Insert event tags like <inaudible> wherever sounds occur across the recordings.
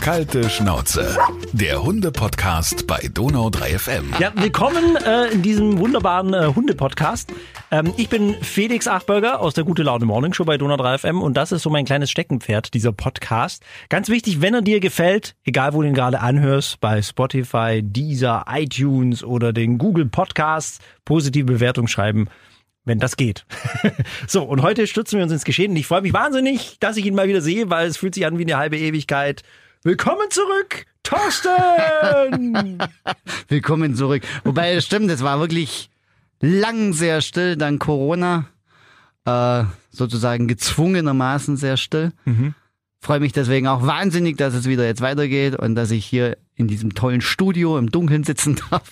Kalte Schnauze. Der Hunde-Podcast bei Donau 3 FM. Ja, willkommen äh, in diesem wunderbaren äh, Hunde-Podcast. Ähm, ich bin Felix Achberger aus der Gute Laune Morning Show bei Donau 3 FM und das ist so mein kleines Steckenpferd, dieser Podcast. Ganz wichtig, wenn er dir gefällt, egal wo du ihn gerade anhörst, bei Spotify, Deezer, iTunes oder den Google Podcasts, positive Bewertung schreiben wenn das geht. <laughs> so, und heute stürzen wir uns ins Geschehen. Und ich freue mich wahnsinnig, dass ich ihn mal wieder sehe, weil es fühlt sich an wie eine halbe Ewigkeit. Willkommen zurück, Thorsten! <laughs> Willkommen zurück. Wobei, es stimmt, es war wirklich lang sehr still, dann Corona. Äh, sozusagen gezwungenermaßen sehr still. Mhm. Freue mich deswegen auch wahnsinnig, dass es wieder jetzt weitergeht und dass ich hier in diesem tollen Studio im Dunkeln sitzen darf.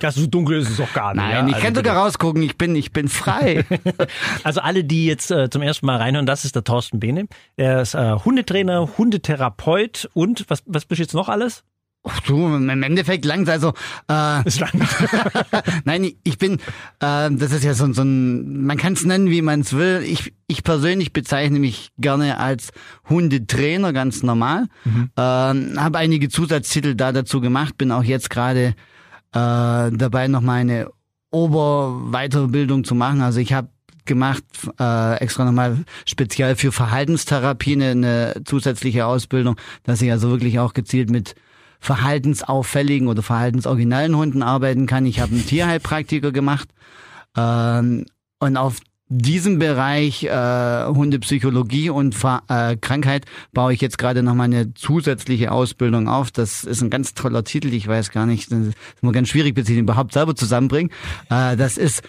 Ja, so dunkel ist es doch gar nicht. Nein, ja? ich also kann sogar rausgucken, ich bin, ich bin frei. <laughs> also alle, die jetzt äh, zum ersten Mal reinhören, das ist der Thorsten Behne. Er ist äh, Hundetrainer, Hundetherapeut und was, was bist du jetzt noch alles? Ach du, im Endeffekt langt also. Äh, ist lang. <laughs> Nein, ich bin, äh, das ist ja so, so ein, man kann es nennen, wie man es will. Ich, ich persönlich bezeichne mich gerne als Hundetrainer, ganz normal. Mhm. Äh, Habe einige Zusatztitel da dazu gemacht, bin auch jetzt gerade äh, dabei noch meine Oberweiterbildung zu machen. Also ich habe gemacht, äh, extra nochmal speziell für Verhaltenstherapie eine, eine zusätzliche Ausbildung, dass ich also wirklich auch gezielt mit verhaltensauffälligen oder verhaltensoriginellen Hunden arbeiten kann. Ich habe einen Tierheilpraktiker gemacht ähm, und auf diesem Bereich äh, Hundepsychologie und Ver äh, Krankheit baue ich jetzt gerade noch mal eine zusätzliche Ausbildung auf. Das ist ein ganz toller Titel. Ich weiß gar nicht, das ist immer ganz schwierig, bis ich ihn überhaupt selber zusammenbringe. Äh, das ist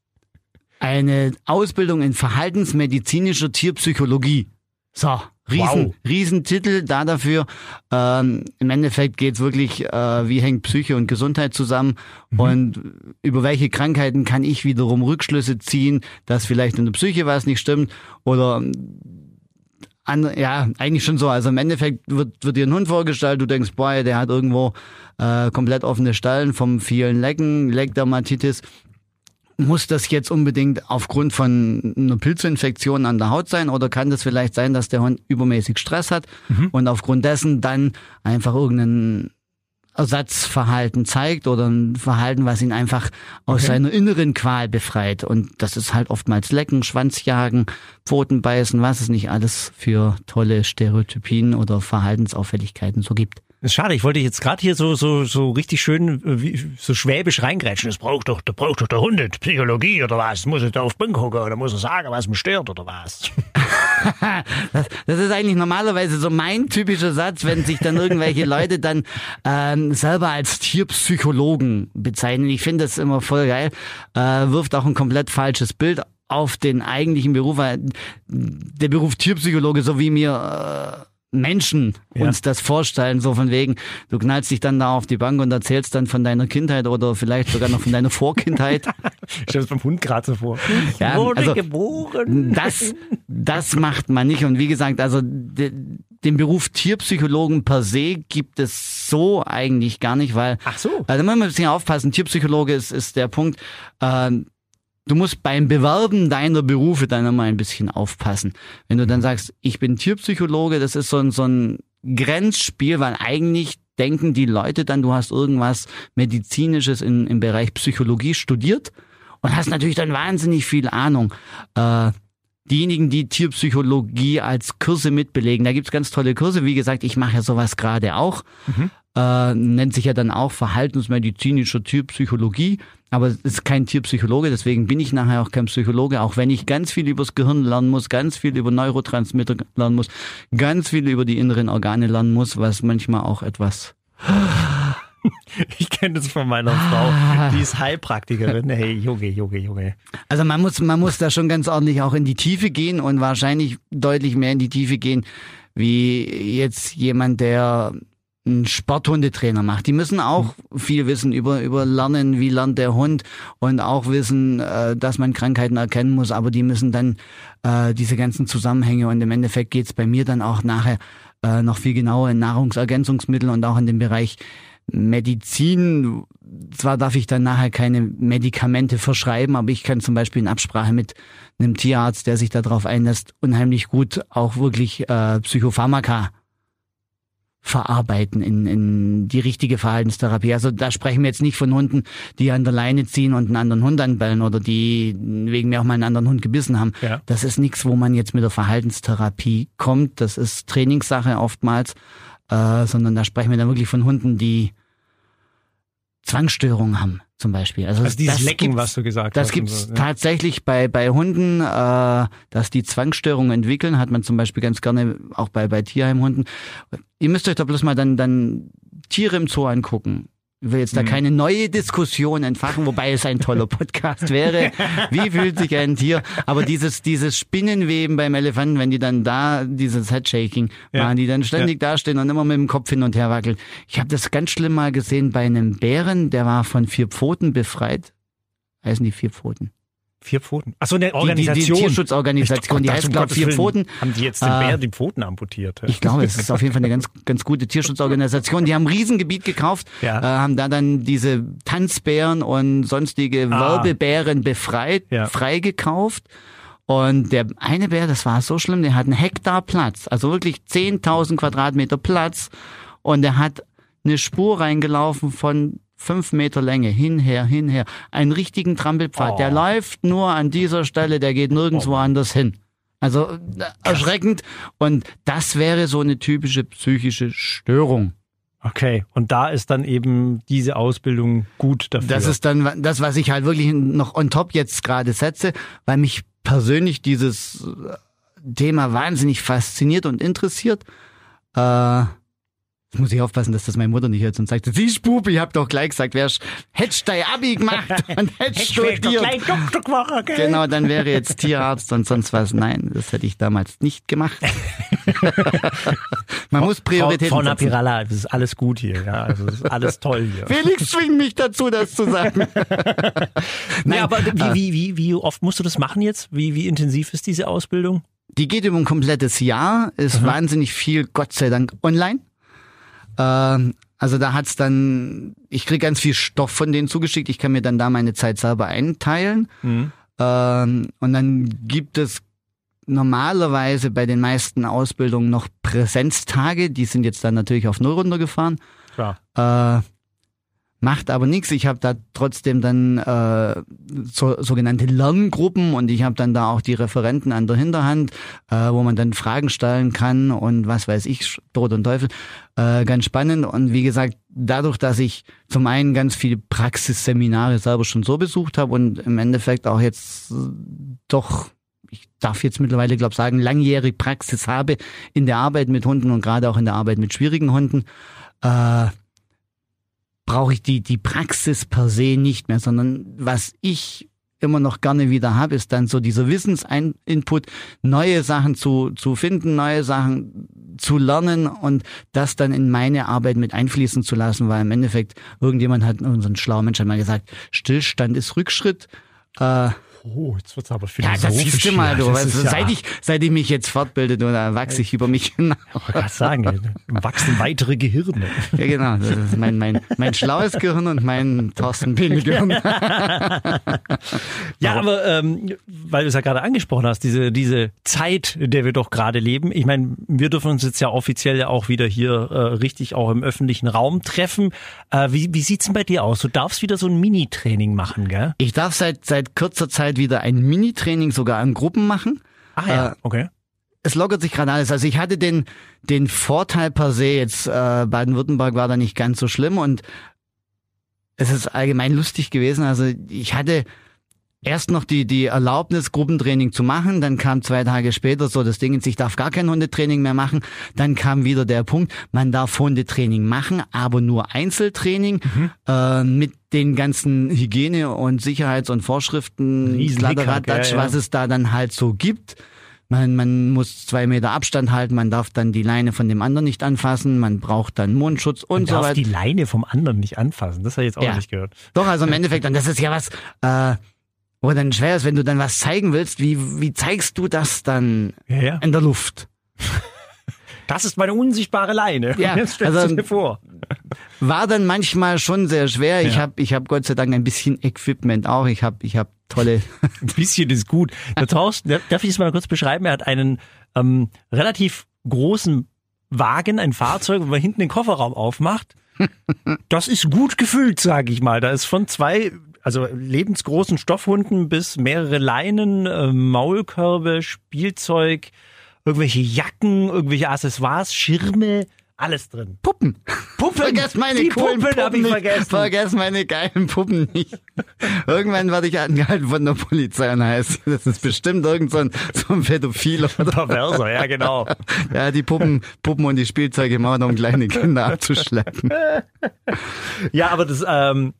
<laughs> eine Ausbildung in verhaltensmedizinischer Tierpsychologie. So, riesen, wow. Riesentitel da dafür. Ähm, Im Endeffekt geht's wirklich, äh, wie hängt Psyche und Gesundheit zusammen mhm. und über welche Krankheiten kann ich wiederum Rückschlüsse ziehen, dass vielleicht in der Psyche was nicht stimmt oder an, ja, eigentlich schon so. Also im Endeffekt wird, wird dir ein Hund vorgestellt, du denkst, boah, der hat irgendwo äh, komplett offene Stellen vom vielen Lecken, Leckdermatitis muss das jetzt unbedingt aufgrund von einer Pilzinfektion an der Haut sein oder kann das vielleicht sein, dass der Hund übermäßig Stress hat mhm. und aufgrund dessen dann einfach irgendein Ersatzverhalten zeigt oder ein Verhalten, was ihn einfach aus okay. seiner inneren Qual befreit. Und das ist halt oftmals Lecken, Schwanzjagen, Pfoten beißen, was es nicht alles für tolle Stereotypien oder Verhaltensauffälligkeiten so gibt. Das ist schade, ich wollte jetzt gerade hier so, so, so richtig schön äh, so schwäbisch reingrätschen. Das braucht doch, das braucht doch der Hund, Psychologie oder was? Muss er da auf Bank gucken oder muss er sagen, was mich stört oder was? <laughs> das, das, ist eigentlich normalerweise so mein typischer Satz, wenn sich dann irgendwelche <laughs> Leute dann ähm, selber als Tierpsychologen bezeichnen. Ich finde das immer voll geil. Äh, wirft auch ein komplett falsches Bild auf den eigentlichen Beruf. Der Beruf Tierpsychologe, so wie mir äh, Menschen ja. uns das vorstellen, so von wegen, du knallst dich dann da auf die Bank und erzählst dann von deiner Kindheit oder vielleicht sogar noch von deiner Vorkindheit. <laughs> ich stelle es beim Hund gerade so vor. Ja, wurde also, geboren. Das, das macht man nicht. Und wie gesagt, also de, den Beruf Tierpsychologen per se gibt es so eigentlich gar nicht, weil Ach so. Also da muss man ein bisschen aufpassen. Tierpsychologe ist, ist der Punkt. Äh, du musst beim Bewerben deiner Berufe dann immer ein bisschen aufpassen. Wenn du dann sagst, ich bin Tierpsychologe, das ist so ein, so ein Grenzspiel, weil eigentlich denken die Leute dann, du hast irgendwas Medizinisches in, im Bereich Psychologie studiert und hast natürlich dann wahnsinnig viel Ahnung. Äh, diejenigen, die Tierpsychologie als Kurse mitbelegen, da gibt's ganz tolle Kurse. Wie gesagt, ich mache ja sowas gerade auch. Mhm. Äh, nennt sich ja dann auch verhaltensmedizinischer Tierpsychologie aber es ist kein Tierpsychologe, deswegen bin ich nachher auch kein Psychologe, auch wenn ich ganz viel übers Gehirn lernen muss, ganz viel über Neurotransmitter lernen muss, ganz viel über die inneren Organe lernen muss, was manchmal auch etwas <laughs> ich kenne das von meiner Frau. Die ist Heilpraktikerin. Hey, Junge, Junge, Junge. Also man muss, man muss da schon ganz ordentlich auch in die Tiefe gehen und wahrscheinlich deutlich mehr in die Tiefe gehen, wie jetzt jemand, der ein Sporthundetrainer macht. Die müssen auch viel wissen über, über Lernen, wie lernt der Hund und auch wissen, äh, dass man Krankheiten erkennen muss, aber die müssen dann äh, diese ganzen Zusammenhänge und im Endeffekt geht's bei mir dann auch nachher äh, noch viel genauer in Nahrungsergänzungsmittel und auch in dem Bereich Medizin. Zwar darf ich dann nachher keine Medikamente verschreiben, aber ich kann zum Beispiel in Absprache mit einem Tierarzt, der sich darauf einlässt, unheimlich gut auch wirklich äh, Psychopharmaka verarbeiten in, in die richtige Verhaltenstherapie. Also da sprechen wir jetzt nicht von Hunden, die an der Leine ziehen und einen anderen Hund anbellen oder die wegen mir auch mal einen anderen Hund gebissen haben. Ja. Das ist nichts, wo man jetzt mit der Verhaltenstherapie kommt. Das ist Trainingssache oftmals, äh, sondern da sprechen wir dann wirklich von Hunden, die Zwangsstörungen haben, zum Beispiel. Also dieses das Lecken, was du gesagt das hast. gibt's und so, ja. tatsächlich bei, bei Hunden, äh, dass die Zwangsstörungen entwickeln, hat man zum Beispiel ganz gerne auch bei, bei Tierheimhunden. Ihr müsst euch da bloß mal dann, dann Tiere im Zoo angucken. Ich will jetzt da keine neue Diskussion entfachen, wobei es ein toller Podcast wäre. Wie fühlt sich ein Tier? Aber dieses, dieses Spinnenweben beim Elefanten, wenn die dann da dieses Headshaking Ja. machen, die dann ständig dastehen und immer mit dem Kopf hin und her wackeln. Ich habe das ganz schlimm mal gesehen bei einem Bären, der war von vier Pfoten befreit. Heißen die vier Pfoten? Vier Pfoten. Achso, eine Die, die, Organisation. die Tierschutzorganisation, die Ich- heißt, glaube Gottes vier Willen. Pfoten. Haben die jetzt den Äh, Bär die Pfoten amputiert? Ich glaube, es ist auf jeden Fall eine <laughs> ganz, ganz gute Tierschutzorganisation. Die haben ein Riesengebiet gekauft, Ja. äh, haben da dann diese Tanzbären und sonstige Ah. Wirbelbären befreit, Ja. freigekauft. Und der eine Bär, das war so schlimm, der hat einen Hektar Platz, also wirklich 10.000 Quadratmeter Platz. Und der hat eine Spur reingelaufen von fünf Meter Länge, hinher, hinher. Einen richtigen Trampelpfad. Oh. Der läuft nur an dieser Stelle, der geht nirgendwo anders hin. Also äh, erschreckend. Und das wäre so eine typische psychische Störung. Okay, und da ist dann eben diese Ausbildung gut dafür. Das ist dann das, was ich halt wirklich noch on top jetzt gerade setze, weil mich persönlich dieses äh, Thema wahnsinnig fasziniert und interessiert. Äh, jetzt muss ich aufpassen, dass das meine Mutter nicht hört und sagt, siehst Bub, ich hab doch gleich gesagt, wärst, hättest dein Abi gemacht <laughs> und hättest studiert. Doktorquacher, gell? Genau, dann wäre jetzt Tierarzt und sonst was. Nein, das hätte ich damals nicht gemacht. <laughs> Man muss Frau, Prioritäten Frau setzen. Napiralla, es ist alles gut hier. Ja, also es ist alles toll hier. Felix zwingt mich dazu, das zu sagen. <laughs> Nee, aber äh, wie, wie, wie, wie oft musst du das machen jetzt? Wie, wie intensiv ist diese Ausbildung? Die geht über ein komplettes Jahr, ist wahnsinnig viel, Gott sei Dank, online. Ähm, also da hat's dann, ich krieg ganz viel Stoff von denen zugeschickt, ich kann mir dann da meine Zeit selber einteilen. Mhm. Ähm, und dann gibt es normalerweise bei den meisten Ausbildungen noch Präsenztage, die sind jetzt dann natürlich auf Null runtergefahren. Klar. Äh, macht aber nichts. Ich habe da trotzdem dann äh, so, sogenannte Lerngruppen und ich habe dann da auch die Referenten an der Hinterhand, äh, wo man dann Fragen stellen kann und was weiß ich, Tod und Teufel. Äh, ganz spannend. Und wie gesagt, dadurch, dass ich zum einen ganz viele Praxisseminare selber schon so besucht habe und im Endeffekt auch jetzt äh, doch ich darf jetzt mittlerweile, glaube sagen, langjährige Praxis habe in der Arbeit mit Hunden und gerade auch in der Arbeit mit schwierigen Hunden, äh, brauche ich die, die Praxis per se nicht mehr, sondern was ich immer noch gerne wieder habe, ist dann so dieser Wissensinput, neue Sachen zu, zu finden, neue Sachen zu lernen und das dann in meine Arbeit mit einfließen zu lassen, weil im Endeffekt irgendjemand hat, unseren schlauen Mensch hat mal gesagt, Stillstand ist Rückschritt. Äh, Oh, jetzt wird's aber ja, philosophisch. das siehst du mal, du. Ja, seit, ich, seit ich mich jetzt fortbilde, du, da wachse ich über mich hinaus. Ich wollte sagen, wachsen weitere Gehirne. Ja, genau. Mein, mein, mein schlaues Gehirn und mein Thorsten Biene Gehirn. Ja, aber ähm, weil du es ja gerade angesprochen hast, diese, diese Zeit, in der wir doch gerade leben. Ich meine, wir dürfen uns jetzt ja offiziell ja auch wieder hier äh, richtig auch im öffentlichen Raum treffen. Äh, wie, wie sieht's denn bei dir aus? Du darfst wieder so ein Mini-Training machen, gell? Ich darf seit, seit kurzer Zeit wieder ein Mini-Training sogar an Gruppen machen. Ah ja, Äh, okay. Es lockert sich gerade alles. Also ich hatte den, den Vorteil per se, jetzt äh, Baden-Württemberg war da nicht ganz so schlimm und es ist allgemein lustig gewesen. Also ich hatte erst noch die, die Erlaubnis, Gruppentraining zu machen. Dann kam zwei Tage später so das Ding, ich darf gar kein Hundetraining mehr machen. Dann kam wieder der Punkt, man darf Hundetraining machen, aber nur Einzeltraining äh, mit den ganzen Hygiene- und Sicherheits- und Vorschriften, Kladderadatsch, ja, ja. was es da dann halt so gibt. Man, man muss zwei Meter Abstand halten, man darf dann die Leine von dem anderen nicht anfassen, man braucht dann Mundschutz und Man so darf weiter. die Leine vom anderen nicht anfassen. Das habe ich jetzt auch Ja. nicht gehört. Doch, also im Endeffekt, und das ist ja was, äh, wo dann schwer ist, wenn du dann was zeigen willst, wie, wie zeigst du das dann Ja, ja. in der Luft? <laughs> Das ist meine unsichtbare Leine. Ja, Jetzt stellst also- du dir vor. War dann manchmal schon sehr schwer. Ich Ja. habe ich hab Gott sei Dank ein bisschen Equipment auch. Ich habe ich hab tolle <laughs> Ein bisschen ist gut. Der Thorsten, darf ich es mal kurz beschreiben? Er hat einen ähm, relativ großen Wagen, ein Fahrzeug, wenn man hinten den Kofferraum aufmacht. <laughs> Das ist gut gefüllt, sage ich mal. Da ist von zwei, also lebensgroßen Stoffhunden bis mehrere Leinen, äh, Maulkörbe, Spielzeug, irgendwelche Jacken, irgendwelche Accessoires, Schirme, alles drin. Puppen. Puppen. Vergesst meine Die coolen Puppen hab ich nicht. vergessen. Vergesst meine geilen Puppen nicht. Irgendwann werde ich angehalten von der Polizei und heißt, das ist bestimmt irgend so ein, so ein Pädophil oder Perverser, ja genau. ja, die Puppen, Puppen und die Spielzeuge machen, um kleine Kinder abzuschleppen. Ja, aber das ähm,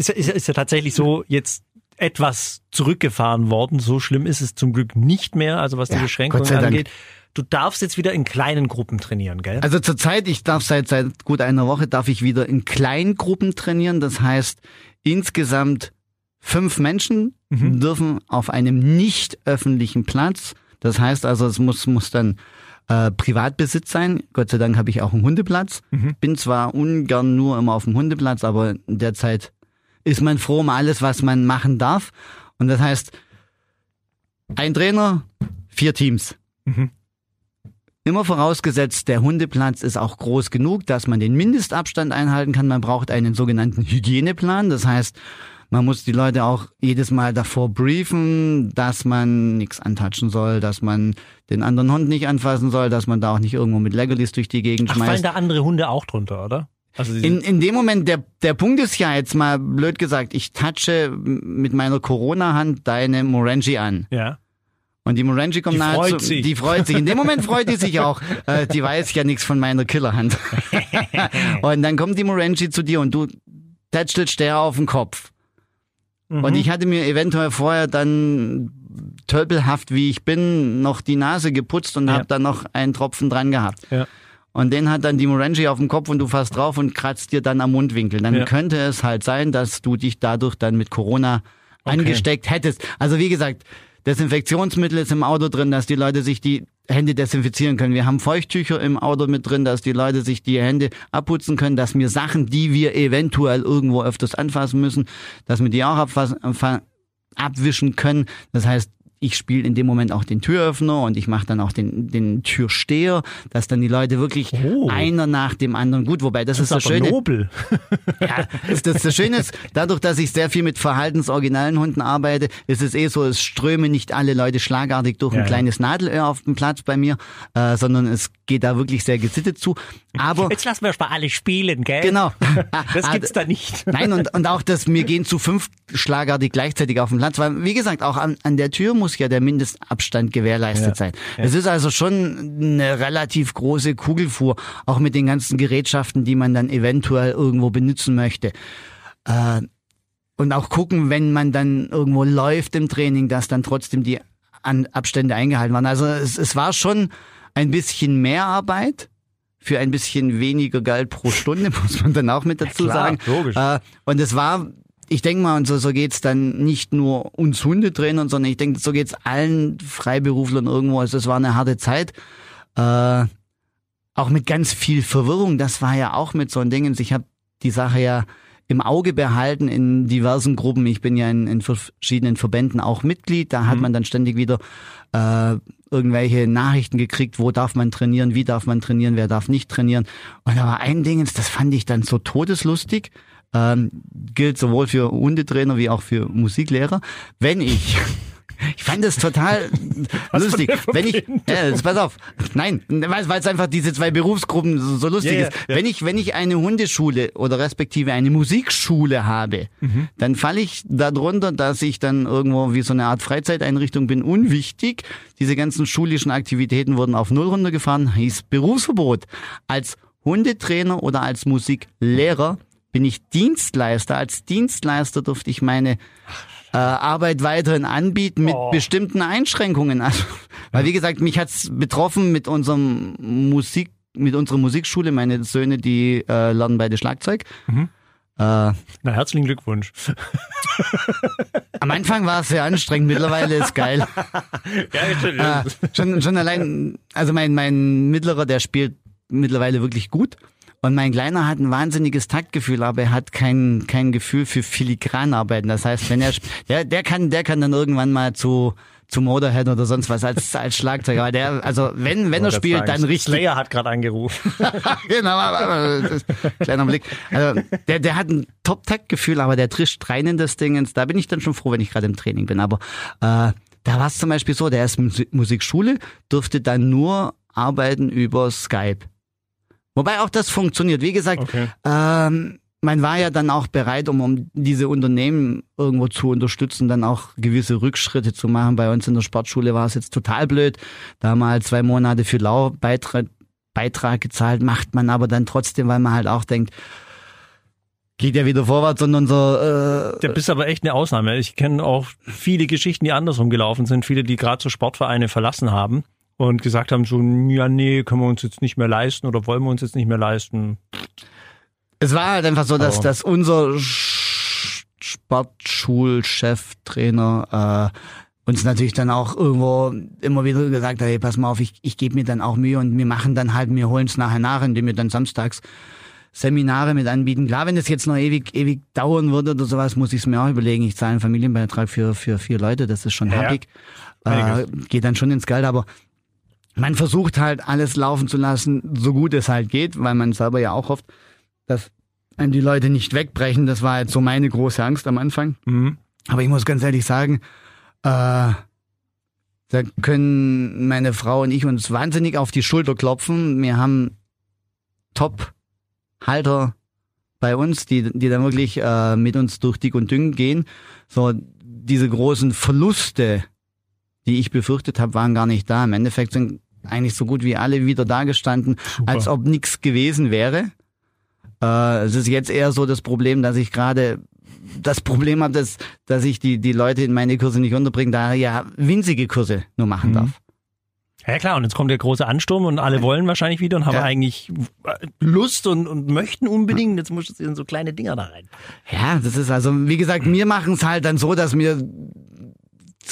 ist, ja- ist, ja- ist ja tatsächlich so jetzt etwas zurückgefahren worden. So schlimm ist es zum Glück nicht mehr, also was die Ja, Beschränkungen Dank. angeht. Du darfst jetzt wieder in kleinen Gruppen trainieren, gell? Also zurzeit, ich darf seit, seit gut einer Woche, darf ich wieder in Kleingruppen trainieren. Das heißt, insgesamt fünf Menschen dürfen auf einem nicht öffentlichen Platz. Das heißt also, es muss, muss dann äh, Privatbesitz sein. Gott sei Dank habe ich auch einen Hundeplatz. Bin zwar ungern nur immer auf dem Hundeplatz, aber derzeit ist man froh um alles, was man machen darf. Und das heißt, ein Trainer, vier Teams. Immer vorausgesetzt, der Hundeplatz ist auch groß genug, dass man den Mindestabstand einhalten kann. Man braucht einen sogenannten Hygieneplan. Das heißt, man muss die Leute auch jedes Mal davor briefen, dass man nichts antatschen soll, dass man den anderen Hund nicht anfassen soll, dass man da auch nicht irgendwo mit Leckerlis durch die Gegend Ach, fallen schmeißt. da andere Hunde auch drunter, oder? Also In, in dem Moment, der, der Punkt ist ja jetzt mal blöd gesagt, ich touche mit meiner Corona-Hand deine Morangi an. ja. Und die Morangi kommt Die nahe freut sich. die freut sich. In dem Moment freut die sich auch. <laughs> Äh, die weiß ja nichts von meiner Killerhand. <laughs> und dann kommt die Morangi zu dir und du tätschelst der auf den Kopf. Mhm. Und ich hatte mir eventuell vorher dann tölpelhaft, wie ich bin, noch die Nase geputzt und Ja. hab dann noch einen Tropfen dran gehabt. Ja. Und den hat dann die Morangi auf dem Kopf und du fasst drauf und kratzt dir dann am Mundwinkel. Dann Ja. könnte es halt sein, dass du dich dadurch dann mit Corona angesteckt hättest. Also wie gesagt, Desinfektionsmittel ist im Auto drin, dass die Leute sich die Hände desinfizieren können. Wir haben Feuchttücher im Auto mit drin, dass die Leute sich die Hände abputzen können, dass wir Sachen, die wir eventuell irgendwo öfters anfassen müssen, dass wir die auch abfassen, fa- abwischen können. Das heißt, ich spiele in dem Moment auch den Türöffner und ich mache dann auch den, den Türsteher, dass dann die Leute wirklich Oh. einer nach dem anderen gut, wobei das, ist Das das ist aber Schöne. nobel. <laughs> Ja, ist das, das Schöne ist, dadurch, dass ich sehr viel mit verhaltensoriginalen Hunden arbeite, ist es eh so, es strömen nicht alle Leute schlagartig durch Ja, ein ja. kleines Nadelöhr auf dem Platz bei mir, äh, sondern es geht da wirklich sehr gesittet zu. Aber Jetzt lassen wir erst mal alle spielen, gell? genau. <laughs> Das Ah, gibt's da nicht. <laughs> Nein, und, und auch das, mir gehen zu fünf schlagartig gleichzeitig auf den Platz, weil, wie gesagt, auch an, an der Tür muss ja der Mindestabstand gewährleistet Ja. sein. Es ist also schon eine relativ große Kugelfuhr, auch mit den ganzen Gerätschaften, die man dann eventuell irgendwo benutzen möchte. Äh, und auch gucken, wenn man dann irgendwo läuft im Training, dass dann trotzdem die An Abstände eingehalten waren. Also es, es war schon ein bisschen mehr Arbeit für ein bisschen weniger Geld pro Stunde, <laughs> muss man dann auch mit dazu klar, sagen. logisch. Äh, und es war, ich denke mal, und so, so geht's dann nicht nur uns Hundetrainern, sondern ich denke, so geht's allen Freiberuflern irgendwo. Also es war eine harte Zeit. Äh, auch mit ganz viel Verwirrung. Das war ja auch mit so ein Ding. Ich habe die Sache ja im Auge behalten in diversen Gruppen. Ich bin ja in, in verschiedenen Verbänden auch Mitglied. Da hat man dann ständig wieder äh, irgendwelche Nachrichten gekriegt, wo darf man trainieren, wie darf man trainieren, wer darf nicht trainieren. Und da war ein Ding, das fand ich dann so todeslustig. Ähm, gilt sowohl für Hundetrainer wie auch für Musiklehrer. Wenn ich <laughs> ich fand das total <laughs> lustig. Wenn ich, jetzt pass auf. Nein, weil es einfach diese zwei Berufsgruppen so, so lustig ja, ist. ja. Wenn ich, wenn ich eine Hundeschule oder respektive eine Musikschule habe, Mhm. dann falle ich darunter, dass ich dann irgendwo wie so eine Art Freizeiteinrichtung bin, unwichtig. Diese ganzen schulischen Aktivitäten wurden auf Null runtergefahren, hieß Berufsverbot. Als Hundetrainer oder als Musiklehrer bin ich Dienstleister. Als Dienstleister durfte ich meine äh, Arbeit weiterhin anbieten mit Oh. bestimmten Einschränkungen. <laughs> Also, weil wie gesagt, mich hat's betroffen mit unserem Musik, mit unserer Musikschule. Meine Söhne, die äh, lernen beide Schlagzeug. Mhm. Äh, Na, herzlichen Glückwunsch. am Anfang war es sehr anstrengend, mittlerweile ist geil. <laughs> Ja, Äh, schon, schon allein, also mein, mein Mittlerer, der spielt mittlerweile wirklich gut. Und mein Kleiner hat ein wahnsinniges Taktgefühl, aber er hat kein, kein Gefühl für Filigranarbeiten. Das heißt, wenn er, <laughs> der, der kann, der kann dann irgendwann mal zu, zu Motorhead oder sonst was als, als Schlagzeuger. Aber der, also wenn, wenn er spielt, dann richtig. Slayer hat gerade angerufen. <laughs> <laughs> genau, kleiner Blick. Also der, der hat ein Top-Tech-Gefühl, aber der trischt rein in das Ding. Da bin ich dann schon froh, wenn ich gerade im Training bin. Aber äh, da war es zum Beispiel so, der ist Musi- Musikschule, durfte dann nur arbeiten über Skype. Wobei auch das funktioniert. Wie gesagt, Okay. ähm, man war ja dann auch bereit, um, um diese Unternehmen irgendwo zu unterstützen, dann auch gewisse Rückschritte zu machen. Bei uns in der Sportschule war es jetzt total blöd. Da wir halt zwei Monate für Lau Beitrag, Beitrag gezahlt, macht man aber dann trotzdem, weil man halt auch denkt, geht ja wieder vorwärts und unser äh, Da bist aber echt eine Ausnahme. Ich kenne auch viele Geschichten, die andersrum gelaufen sind. Viele, die gerade so Sportvereine verlassen haben und gesagt haben so, ja, nee, können wir uns jetzt nicht mehr leisten oder wollen wir uns jetzt nicht mehr leisten. Es war halt einfach so, dass, Aber- dass unser Sch- Sportschulchef, Trainer, äh, uns natürlich dann auch irgendwo immer wieder gesagt hat, hey, pass mal auf, ich, ich gebe mir dann auch Mühe und wir machen dann halt, wir holen es nachher nach, indem wir dann samstags Seminare mit anbieten. Klar, wenn das jetzt noch ewig, ewig dauern würde oder sowas, muss ich es mir auch überlegen. Ich zahle einen Familienbeitrag für, für vier Leute, das ist schon Ja, ja. happig. Äh, geht dann schon ins Geld, aber man versucht halt alles laufen zu lassen, so gut es halt geht, weil man selber ja auch hofft, dass einem die Leute nicht wegbrechen. Das war jetzt so meine große Angst am Anfang. Mhm. Aber ich muss ganz ehrlich sagen, äh, da können meine Frau und ich uns wahnsinnig auf die Schulter klopfen. Wir haben Top-Halter bei uns, die, die dann wirklich äh, mit uns durch dick und dünn gehen. So diese großen Verluste, die ich befürchtet habe, waren gar nicht da. Im Endeffekt sind eigentlich so gut wie alle wieder dagestanden, Super. als ob nichts gewesen wäre. Äh, es ist jetzt eher so das Problem, dass ich gerade das Problem habe, dass, dass ich die, die Leute in meine Kurse nicht unterbringe, da ja winzige Kurse nur machen Mhm. darf. Ja klar, und jetzt kommt der große Ansturm und alle wollen wahrscheinlich wieder und haben Ja. eigentlich äh, Lust und, und möchten unbedingt. Jetzt muss es in so kleine Dinger da rein. Ja, das ist also, wie gesagt, wir machen es halt dann so, dass wir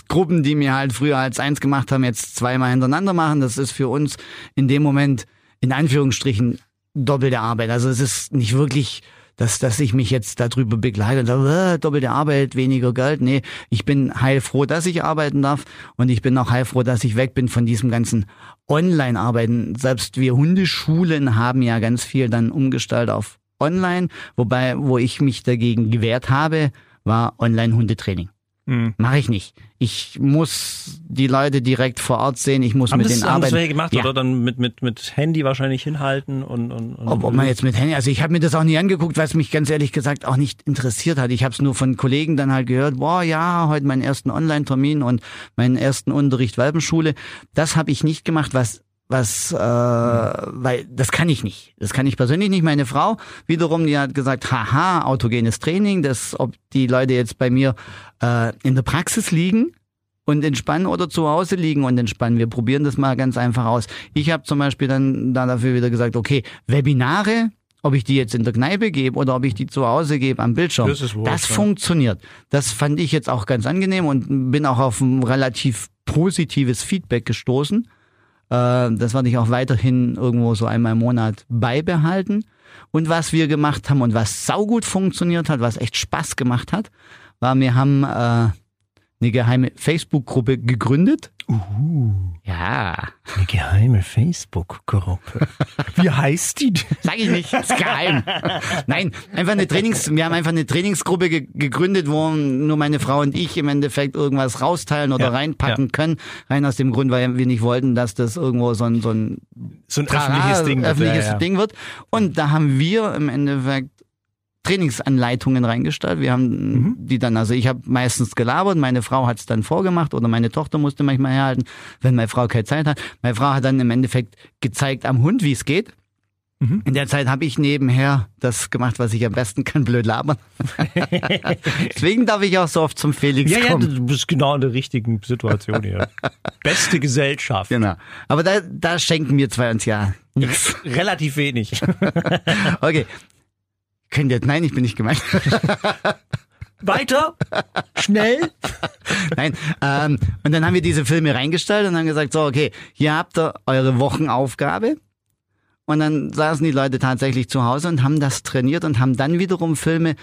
Gruppen, die wir halt früher als eins gemacht haben, jetzt zweimal hintereinander machen. Das ist für uns in dem Moment in Anführungsstrichen doppelte Arbeit. Also es ist nicht wirklich, dass, dass ich mich jetzt darüber begleite und sage, äh, doppelte Arbeit, weniger Geld. Nee, ich bin heilfroh, dass ich arbeiten darf und ich bin auch heilfroh, dass ich weg bin von diesem ganzen Online-Arbeiten. Selbst wir Hundeschulen haben ja ganz viel dann umgestaltet auf Online, wobei, wo ich mich dagegen gewehrt habe, war Online-Hundetraining. Mhm. Mache ich nicht. Ich muss die Leute direkt vor Ort sehen, ich muss Haben mit das, denen das arbeiten. welche gemacht Ja. oder dann mit, mit, mit Handy wahrscheinlich hinhalten und, und, und Ob, ob man jetzt mit Handy, also ich habe mir das auch nie angeguckt, weil es mich ganz ehrlich gesagt auch nicht interessiert hat. Ich habe es nur von Kollegen dann halt gehört, boah ja, heute meinen ersten Online-Termin und meinen ersten Unterricht Welpenschule. Das habe ich nicht gemacht, was was, äh, weil das kann ich nicht. Das kann ich persönlich nicht. Meine Frau wiederum, die hat gesagt, haha, autogenes Training, das, ob die Leute jetzt bei mir äh, in der Praxis liegen und entspannen oder zu Hause liegen und entspannen. Wir probieren das mal ganz einfach aus. Ich habe zum Beispiel dann da dafür wieder gesagt, okay, Webinare, ob ich die jetzt in der Kneipe gebe oder ob ich die zu Hause gebe am Bildschirm, Das das ja. funktioniert. Das fand ich jetzt auch ganz angenehm und bin auch auf ein relativ positives Feedback gestoßen. Äh, das werde ich auch weiterhin irgendwo so einmal im Monat beibehalten. Und was wir gemacht haben und was saugut funktioniert hat, was echt Spaß gemacht hat, war, wir haben äh, eine geheime Facebook-Gruppe gegründet. Ja, Eine geheime Facebook-Gruppe. Wie heißt die sag ich nicht, ist geheim. Nein, einfach eine Trainings, wir haben einfach eine Trainingsgruppe ge gegründet, wo nur meine Frau und ich im Endeffekt irgendwas rausteilen oder Ja, reinpacken ja. können. Rein aus dem Grund, weil wir nicht wollten, dass das irgendwo so ein, so ein So ein öffentliches Ding. wird. öffentliches ja, ja. Ding wird. Und da haben wir im Endeffekt Trainingsanleitungen reingestellt. Wir haben Mhm. die dann, also ich habe meistens gelabert, meine Frau hat es dann vorgemacht oder meine Tochter musste manchmal herhalten, wenn meine Frau keine Zeit hat. Meine Frau hat dann im Endeffekt gezeigt am Hund, wie es geht. Mhm. In der Zeit habe ich nebenher das gemacht, was ich am besten kann, blöd labern. <laughs> Deswegen darf ich auch so oft zum Felix Ja, ja, kommen. du bist genau in der richtigen Situation hier. <laughs> Beste Gesellschaft. Genau. Aber da, da schenken wir zwei uns ja nichts. Relativ wenig. <laughs> Okay. Könnt ihr, nein, ich bin nicht gemeint. <laughs> Weiter, schnell. <laughs> Nein. Ähm, und dann haben wir diese Filme reingestellt und haben gesagt, so, okay, hier habt ihr eure Wochenaufgabe. Und dann saßen die Leute tatsächlich zu Hause und haben das trainiert und haben dann wiederum Filme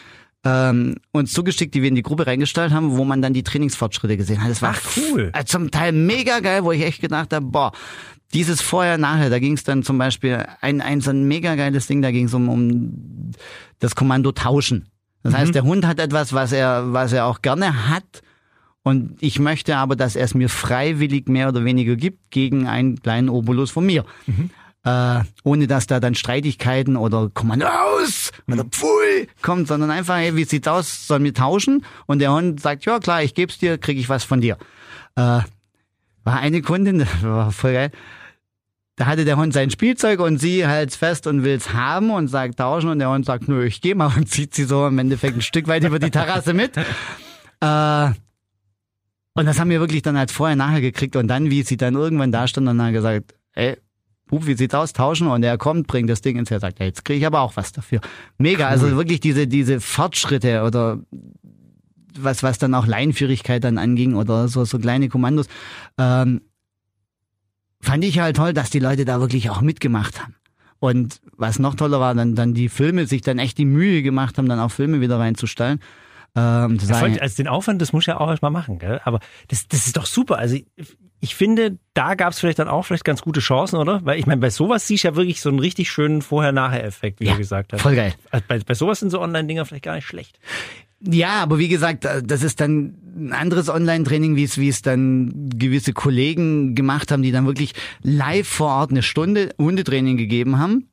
ähm, uns zugeschickt, die wir in die Gruppe reingestellt haben, wo man dann die Trainingsfortschritte gesehen hat. Das war Ach, cool. äh, zum Teil mega geil, wo ich echt gedacht habe, boah, dieses vorher, nachher, da ging es dann zum Beispiel ein, ein so ein mega geiles Ding, da ging es um, um das Kommando tauschen. Das Mhm. heißt, der Hund hat etwas, was er, was er auch gerne hat. Und ich möchte aber, dass er es mir freiwillig mehr oder weniger gibt gegen einen kleinen Obolus von mir. Äh, ohne dass da dann Streitigkeiten oder Kommando aus oder Pfui kommt, sondern einfach, hey, wie sieht's aus, sollen wir tauschen? Und der Hund sagt, ja klar, ich geb's dir, krieg ich was von dir. Äh, war eine Kundin, das <laughs> war voll geil. Da hatte der Hund sein Spielzeug und sie hält's fest und will's haben und sagt tauschen und der Hund sagt, nö, ich geh mal <laughs> und zieht sie so im Endeffekt ein Stück weit über die Terrasse mit. Äh, und das haben wir wirklich dann als vorher nachher gekriegt und dann, wie sie dann irgendwann da stand und dann gesagt, ey, Bub, wie sieht's aus? Tauschen und er kommt, bringt das Ding ins Her, sagt, ja, jetzt kriege ich aber auch was dafür. Mega, also wirklich diese, diese Fortschritte oder was, was dann auch Leinführigkeit dann anging oder so, so kleine Kommandos, ähm, fand ich halt toll, dass die Leute da wirklich auch mitgemacht haben. Und was noch toller war, dann, dann die Filme, sich dann echt die Mühe gemacht haben, dann auch Filme wieder reinzustellen. Ähm, Ja, voll, also den Aufwand, das muss ja auch erstmal machen, gell? Aber das, das ist doch super. Also ich, finde, da gab es vielleicht dann auch vielleicht ganz gute Chancen, oder? Weil ich meine, bei sowas siehst du ja wirklich so einen richtig schönen Vorher-Nachher-Effekt, wie Ja, du gesagt hast. voll geil. Also bei, bei sowas sind so Online-Dinger vielleicht gar nicht schlecht. Ja, aber wie gesagt, äh, das ist dann ein anderes Online-Training, wie es, wie es dann gewisse Kollegen gemacht haben, die dann wirklich live vor Ort eine Stunde Hundetraining gegeben haben.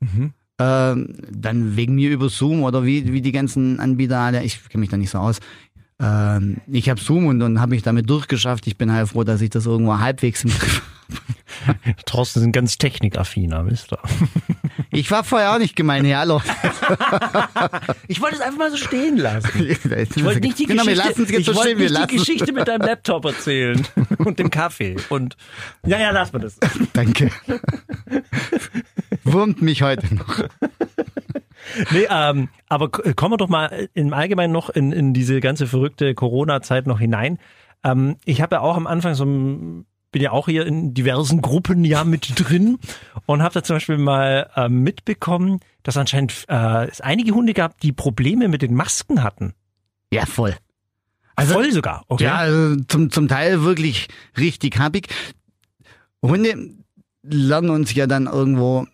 Ähm, dann wegen mir über Zoom oder wie, wie die ganzen Anbieter alle, ich kenne mich da nicht so aus. Ähm, ich habe Zoom und, und habe mich damit durchgeschafft. Ich bin halt froh, dass ich das irgendwo halbwegs im Griff <laughs> Thorsten sind ganz technikaffiner, wisst ihr. <laughs> Ich war vorher auch nicht gemein, ja, hallo. <laughs> Ich wollte es einfach mal so stehen lassen. Ich wollte nicht die genau, Geschichte, wir lassen es jetzt so stehen, wir die Geschichte mit deinem Laptop erzählen und dem Kaffee und ja, ja, lass mal das. Danke. Wurmt mich heute noch. Nee, ähm, aber k- kommen wir doch mal im Allgemeinen noch in, in diese ganze verrückte Corona-Zeit noch hinein. Ähm, ich habe ja auch am Anfang so ein, bin ja auch hier in diversen Gruppen ja mit drin und habe da zum Beispiel mal äh, mitbekommen, dass anscheinend äh, es einige Hunde gab, die Probleme mit den Masken hatten. Ja, voll. Also, Voll sogar, okay. Ja, also zum, zum Teil wirklich richtig happig. Hunde lernen uns ja dann irgendwo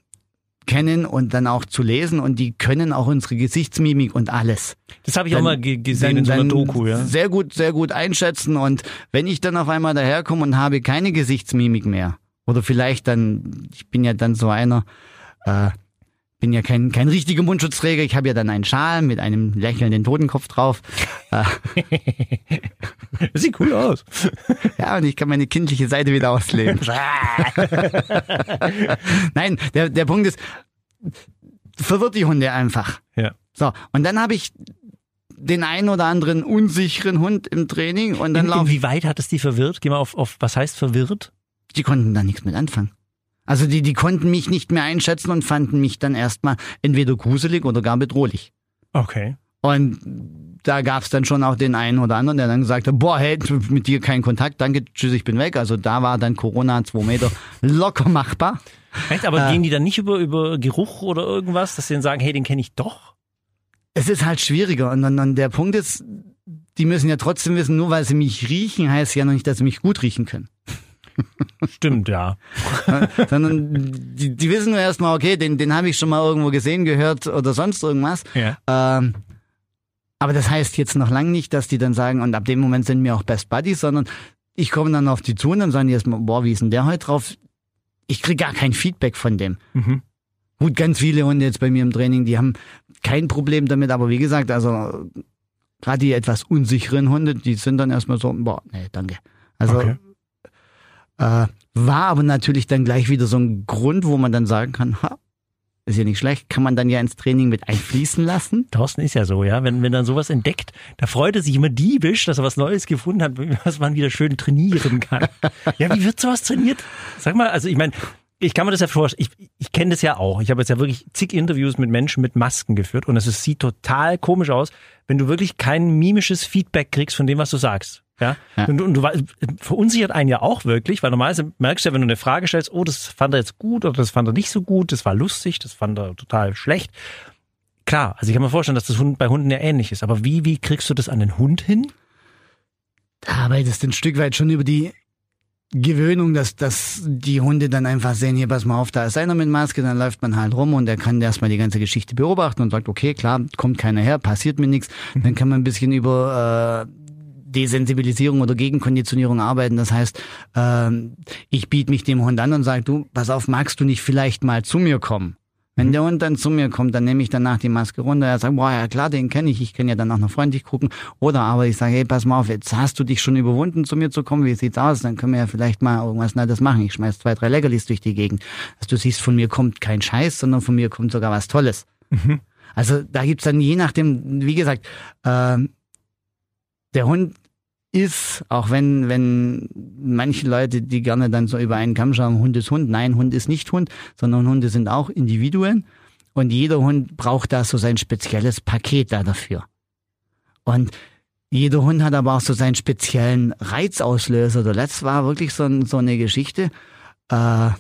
kennen und dann auch zu lesen und die können auch unsere Gesichtsmimik und alles. Das habe ich auch mal ge gesehen in so einer dann Doku, ja. Sehr gut, sehr gut einschätzen und wenn ich dann auf einmal daherkomme und habe keine Gesichtsmimik mehr oder vielleicht dann, ich bin ja dann so einer, äh, bin ja kein, kein richtiger Mundschutzträger, ich habe ja dann einen Schal mit einem lächelnden Totenkopf drauf. <laughs> Äh, Das sieht cool aus. Ja, und ich kann meine kindliche Seite wieder ausleben. <laughs> Nein, der, der Punkt ist, verwirrt die Hunde einfach. Ja. So, und dann habe ich den einen oder anderen unsicheren Hund im Training und dann In, laufen inwieweit hat es die verwirrt? Geh mal auf, auf was heißt verwirrt? die konnten da nichts mit anfangen. Also die, die konnten mich nicht mehr einschätzen und fanden mich dann erstmal entweder gruselig oder gar bedrohlich. Okay. Und da gab's dann schon auch den einen oder anderen, der dann gesagt hat, boah, hey, mit dir kein Kontakt, danke, tschüss, ich bin weg. Also da war dann Corona zwei Meter locker machbar. Echt? Aber Äh. gehen die dann nicht über, über Geruch oder irgendwas, dass sie dann sagen, hey, den kenne ich doch? Es ist halt schwieriger. Und dann, dann der Punkt ist, die müssen ja trotzdem wissen, nur weil sie mich riechen, heißt ja noch nicht, dass sie mich gut riechen können. Stimmt, ja. <laughs> Sondern die, die wissen nur erstmal, okay, den, den habe ich schon mal irgendwo gesehen, gehört oder sonst irgendwas. Ja. Ähm, aber das heißt jetzt noch lange nicht, dass die dann sagen, und ab dem Moment sind wir auch Best Buddies, sondern ich komme dann auf die zu und dann sagen die erstmal, boah, wie ist denn der heute drauf? Ich krieg gar kein Feedback von dem. Mhm. Gut, ganz viele Hunde jetzt bei mir im Training, die haben kein Problem damit, aber wie gesagt, also gerade die etwas unsicheren Hunde, die sind dann erstmal so, boah, nee, danke. Also Okay. Äh, war aber natürlich dann gleich wieder so ein Grund, wo man dann sagen kann, ha, ist ja nicht schlecht, kann man dann ja ins Training mit einfließen lassen. Thorsten ist ja so, ja. Wenn, wenn er sowas entdeckt, da freut er sich immer diebisch, dass er was Neues gefunden hat, <laughs> was man wieder schön trainieren kann. ja, wie wird sowas trainiert? Sag mal, also ich meine, ich kann mir das ja vorstellen, ich, ich kenne das ja auch. Ich habe jetzt ja wirklich zig Interviews mit Menschen mit Masken geführt und es sieht total komisch aus, wenn du wirklich kein mimisches Feedback kriegst von dem, was du sagst. Ja? Ja. Und, du- und du verunsichert einen ja auch wirklich, weil normalerweise merkst du ja, wenn du eine Frage stellst, oh, das fand er jetzt gut oder das fand er nicht so gut, das war lustig, das fand er total schlecht. klar, also ich kann mir vorstellen, dass das Hund bei Hunden ja ähnlich ist. Aber wie, wie kriegst du das an den Hund hin? Da arbeitest du ein Stück weit schon über die Gewöhnung, dass, dass die Hunde dann einfach sehen, hier, pass mal auf, da ist einer mit Maske, dann läuft man halt rum und der kann erstmal die ganze Geschichte beobachten und sagt, okay, klar, kommt keiner her, passiert mir nichts. Dann kann man ein bisschen über äh, Desensibilisierung oder Gegenkonditionierung arbeiten. Das heißt, äh, ich biete mich dem Hund an und sage, du, pass auf, magst du nicht vielleicht mal zu mir kommen? Wenn der Hund dann zu mir kommt, dann nehme ich danach die Maske runter. Er sagt, boah, ja klar, den kenne ich. Ich kann ja danach noch freundlich gucken. Oder aber ich sage, hey, pass mal auf, jetzt hast du dich schon überwunden, zu mir zu kommen. Wie sieht's aus? Dann können wir ja vielleicht mal irgendwas Nettes machen. Ich schmeiß zwei, drei Leckerlis durch die Gegend. Also du siehst, von mir kommt kein Scheiß, sondern von mir kommt sogar was Tolles. Mhm. Also da gibt's dann je nachdem, wie gesagt, ähm, der Hund ist, auch wenn, wenn manche Leute, die gerne dann so über einen Kamm schauen, Hund ist Hund. Nein, Hund ist nicht Hund, sondern Hunde sind auch Individuen. Und jeder Hund braucht da so sein spezielles Paket da dafür. Und jeder Hund hat aber auch so seinen speziellen Reizauslöser. Der letzte war wirklich so, so eine Geschichte. Äh,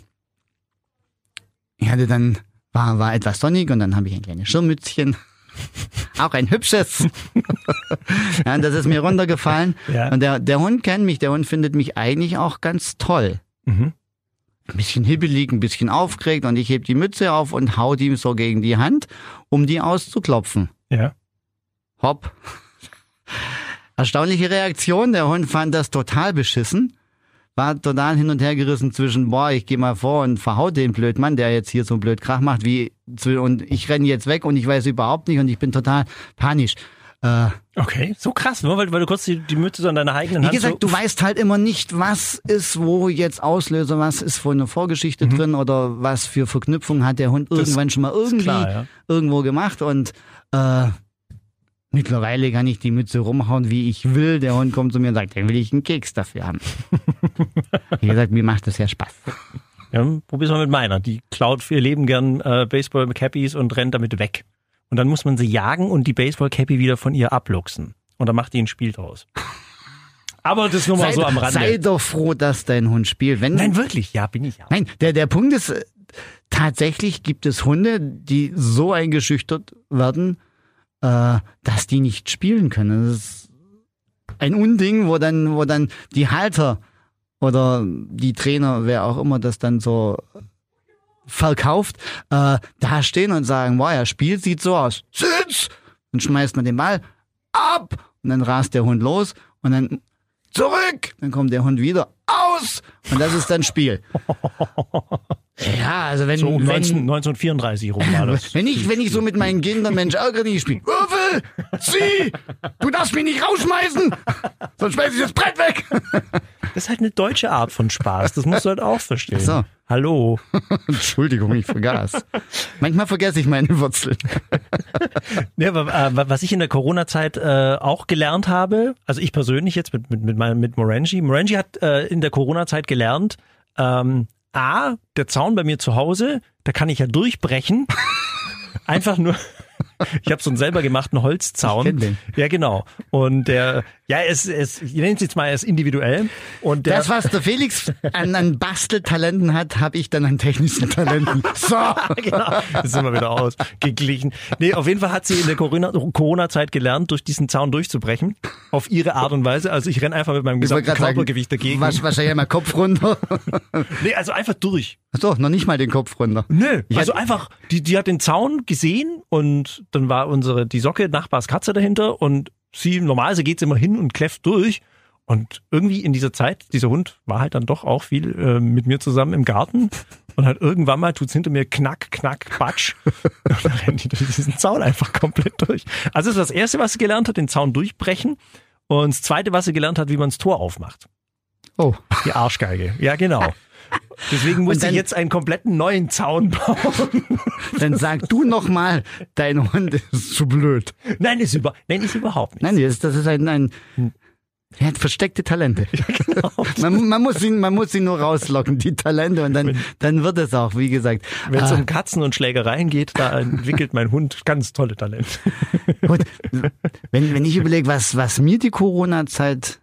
ich hatte dann, war, war etwas sonnig und dann habe ich ein kleines Schirmmützchen auch ein hübsches. <laughs> ja, das ist mir runtergefallen. Ja. Und der, der Hund kennt mich, der Hund findet mich eigentlich auch ganz toll. Mhm. Ein bisschen hibbelig, ein bisschen aufgeregt und ich heb die Mütze auf und hau ihm so gegen die Hand, um die auszuklopfen. Ja. Hopp. <laughs> Erstaunliche Reaktion. Der Hund fand das total beschissen. War total hin und her gerissen zwischen, boah, ich gehe mal vor und verhaut den Blödmann, der jetzt hier so blöd Krach macht, wie und ich renne jetzt weg und ich weiß überhaupt nicht und ich bin total panisch. Äh, Okay, so krass, nur weil, weil du kurz die, die Mütze so an deiner eigenen wie Hand gesagt, so, du weißt halt immer nicht, was ist wo jetzt Auslöser, was ist vor einer Vorgeschichte drin oder was für Verknüpfung hat der Hund irgendwann schon mal irgendwie klar, ja. irgendwo gemacht und äh, mittlerweile kann ich die Mütze rumhauen, wie ich will. Der Hund kommt zu mir und sagt, dann will ich einen Keks dafür haben. <laughs> Wie gesagt, mir macht das ja Spaß. Ja, probier's mal mit meiner. Die klaut für ihr Leben gern äh, Baseball-Cappies und rennt damit weg. Und dann muss man sie jagen und die Baseball-Cappy wieder von ihr abluchsen. Und dann macht die ein Spiel draus. Aber das nur mal Sei, so am Rande. sei doch froh, dass dein Hund spielt. Wenn, Nein, wirklich, ja, bin ich ja. Nein, der, der Punkt ist, äh, tatsächlich gibt es Hunde, die so eingeschüchtert werden, äh, die nicht spielen können. Das ist ein Unding, wo dann, wo dann die Halter oder die Trainer, wer auch immer das dann so verkauft, äh, da stehen und sagen, wow, er spielt, sieht so aus. Sitz! Dann schmeißt man den Ball ab und dann rast der Hund los und dann zurück, dann kommt der Hund wieder aus und das ist dann Spiel. <laughs> Ja, also wenn, So um wenn, 19, 1934 rum war das. <laughs> wenn ich, wenn ich so mit meinen Kindern, Mensch, ärgere dich, spiel. Würfel! Zieh! Du darfst mich nicht rausschmeißen! Sonst schmeiß ich das Brett weg! <laughs> Das ist halt eine deutsche Art von Spaß. Das musst du halt auch verstehen. Ach so. Hallo. <laughs> Entschuldigung, ich vergaß. Manchmal vergesse ich meine Wurzeln. Ja, aber, äh, was ich in der Corona-Zeit äh, auch gelernt habe, also ich persönlich jetzt mit mit mit, meinem, mit Morangi. Morangi hat äh, in der Corona-Zeit gelernt, ähm, a der Zaun bei mir zu Hause, da kann ich ja durchbrechen. <laughs> Einfach nur. <laughs> Ich habe so einen selber gemachten Holzzaun. Ich den. Ja, genau. Und der, ja, es, es, ich nenne es jetzt mal, er ist individuell. Und der, Das, was der Felix an, an Basteltalenten hat, habe ich dann an technischen Talenten. So! <laughs> genau. Das sind wir wieder ausgeglichen. Nee, auf jeden Fall hat sie in der Corona- Corona-Zeit gelernt, durch diesen Zaun durchzubrechen. Auf ihre Art und Weise. Also ich renne einfach mit meinem gesamten Körpergewicht sagen, dagegen. wasch, wahrscheinlich einmal Kopf runter. <laughs> Nee, also einfach durch. Achso, noch nicht mal den Kopf runter. Nö. Ich Also einfach, die, die hat den Zaun gesehen und dann war unsere, die Socke, Nachbars Katze dahinter und sie, normalerweise geht's immer hin und kläfft durch. Und irgendwie in dieser Zeit, dieser Hund war halt dann doch auch viel äh, mit mir zusammen im Garten. Und halt irgendwann mal tut's hinter mir knack, knack, batsch. <laughs> Und dann rennt die durch diesen Zaun einfach komplett durch. Also das ist das Erste, was sie gelernt hat, den Zaun durchbrechen. Und das Zweite, was sie gelernt hat, wie man das Tor aufmacht. Oh. Die Arschgeige. Ja, genau. <laughs> Deswegen muss dann- ich jetzt einen kompletten neuen Zaun bauen. Dann sag du noch mal, dein Hund ist zu blöd. Nein, ist, über, nein, ist überhaupt nicht. Nein, das ist, das ist ein, ein er hat versteckte Talente. genau. Man, man, muss ihn, man muss ihn nur rauslocken, die Talente, und dann, dann wird es auch, wie gesagt. Wenn es Ah, um Katzen und Schlägereien geht, da entwickelt mein Hund ganz tolle Talente. gut. Wenn, wenn ich überlege, was, was mir die Corona-Zeit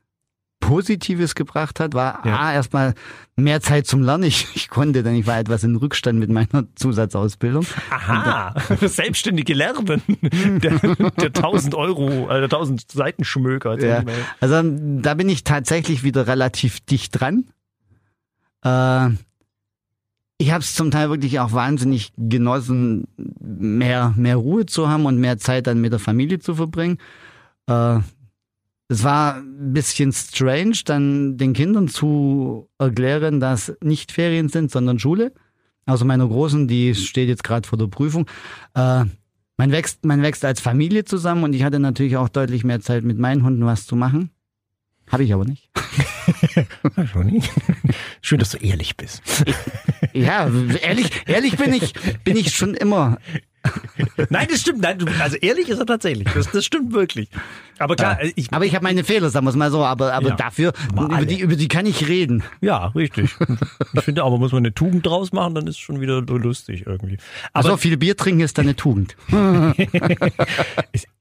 Positives gebracht hat, war Ja. A, erstmal mehr Zeit zum Lernen. Ich, ich konnte dann, ich war etwas in Rückstand mit meiner Zusatzausbildung. Aha, <laughs> selbstständige Lernen. <laughs> Der, der 1000 Euro, äh, der 1000 Seitenschmöker. Ja. Also da bin ich tatsächlich wieder relativ dicht dran. Äh, ich habe es zum Teil wirklich auch wahnsinnig genossen, mehr, mehr Ruhe zu haben und mehr Zeit dann mit der Familie zu verbringen. Äh, es war ein bisschen strange, dann den Kindern zu erklären, dass nicht Ferien sind, sondern Schule. Also meiner Großen, die steht jetzt gerade vor der Prüfung. Äh, man wächst, man wächst als Familie zusammen und ich hatte natürlich auch deutlich mehr Zeit mit meinen Hunden was zu machen. Habe ich aber nicht. <laughs> Schön, dass du ehrlich bist. Ja, ehrlich, ehrlich bin ich, bin ich schon immer. <laughs> Nein, das stimmt. Nein, also ehrlich ist er tatsächlich. Das, das stimmt wirklich. Aber klar, äh, ich, Aber ich habe meine Fehler, sagen wir es mal so. Aber, aber Ja. dafür, über die, über die kann ich reden. ja, richtig. Ich finde aber, muss man eine Tugend draus machen, dann ist es schon wieder lustig irgendwie. Aber Also viel Bier trinken ist dann eine Tugend. <laughs>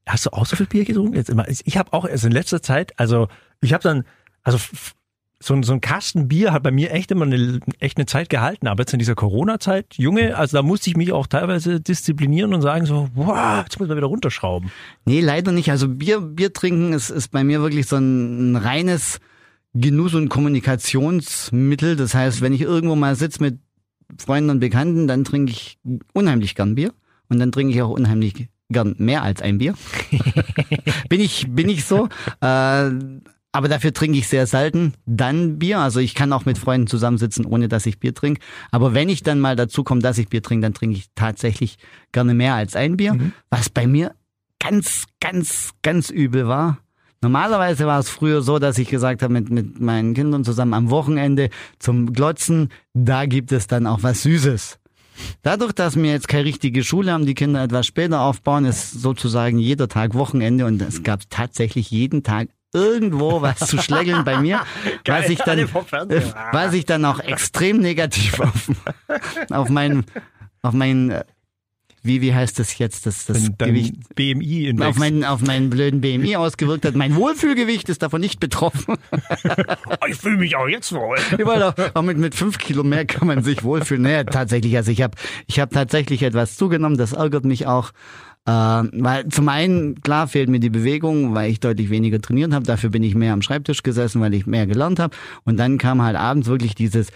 Hast du auch so viel Bier getrunken? Jetzt immer. Ich habe auch erst in letzter Zeit, also ich habe dann, also so, ein- so ein Kasten Bier hat bei mir echt immer eine, echt eine Zeit gehalten. Aber jetzt in dieser Corona-Zeit, Junge, also da musste ich mich auch teilweise disziplinieren und sagen so, wow, jetzt muss man wieder runterschrauben. Nee, leider nicht. Also Bier, Bier trinken ist, ist bei mir wirklich so ein, ein reines Genuss- und Kommunikationsmittel. Das heißt, wenn ich irgendwo mal sitze mit Freunden und Bekannten, dann trinke ich unheimlich gern Bier. Und dann trinke ich auch unheimlich gern mehr als ein Bier. <laughs> bin ich, bin ich so. Äh, aber dafür trinke ich sehr selten dann Bier. Also ich kann auch mit Freunden zusammensitzen, ohne dass ich Bier trinke. Aber wenn ich dann mal dazu komme, dass ich Bier trinke, dann trinke ich tatsächlich gerne mehr als ein Bier. Was bei mir ganz, ganz, ganz übel war. Normalerweise war es früher so, dass ich gesagt habe, mit, mit meinen Kindern zusammen am Wochenende zum Glotzen, da gibt es dann auch was Süßes. Dadurch, dass wir jetzt keine richtige Schule haben, die Kinder etwas später aufbauen, ist sozusagen jeder Tag Wochenende und es gab tatsächlich jeden Tag irgendwo was zu schlägeln bei mir, <laughs> Geil, was ich dann, Fernseher. was ich dann auch extrem negativ auf, <laughs> auf mein, auf mein, äh, wie, wie heißt das jetzt, das, das Dein, Gewicht, dein BMI-Index. auf meinen, auf meinen blöden BMI ausgewirkt hat. Mein Wohlfühlgewicht ist davon nicht betroffen. <laughs> Ich fühle mich auch jetzt wohl. Überall auch, auch mit, mit fünf Kilo mehr kann man sich wohlfühlen. Naja, tatsächlich, also ich habe ich hab tatsächlich etwas zugenommen, das ärgert mich auch. Äh, weil zum einen, klar, fehlt mir die Bewegung, weil ich deutlich weniger trainiert habe. Dafür bin ich mehr am Schreibtisch gesessen, weil ich mehr gelernt habe. Und dann kam halt abends wirklich dieses,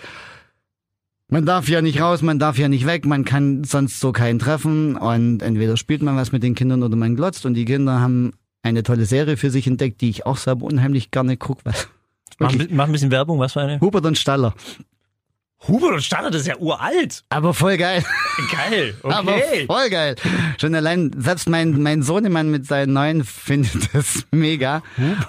man darf ja nicht raus, man darf ja nicht weg, man kann sonst so keinen treffen. Und entweder spielt man was mit den Kindern oder man glotzt. Und die Kinder haben eine tolle Serie für sich entdeckt, die ich auch selber unheimlich gerne gucke. Mach, mach ein bisschen Werbung, was für eine? Hubert und Staller. Hubert und Staller, das ist ja uralt. Aber voll geil. <laughs> Geil, Aber okay. voll geil. Schon allein, selbst mein, mein Sohnemann mit seinen neuen findet <laughs> das mega.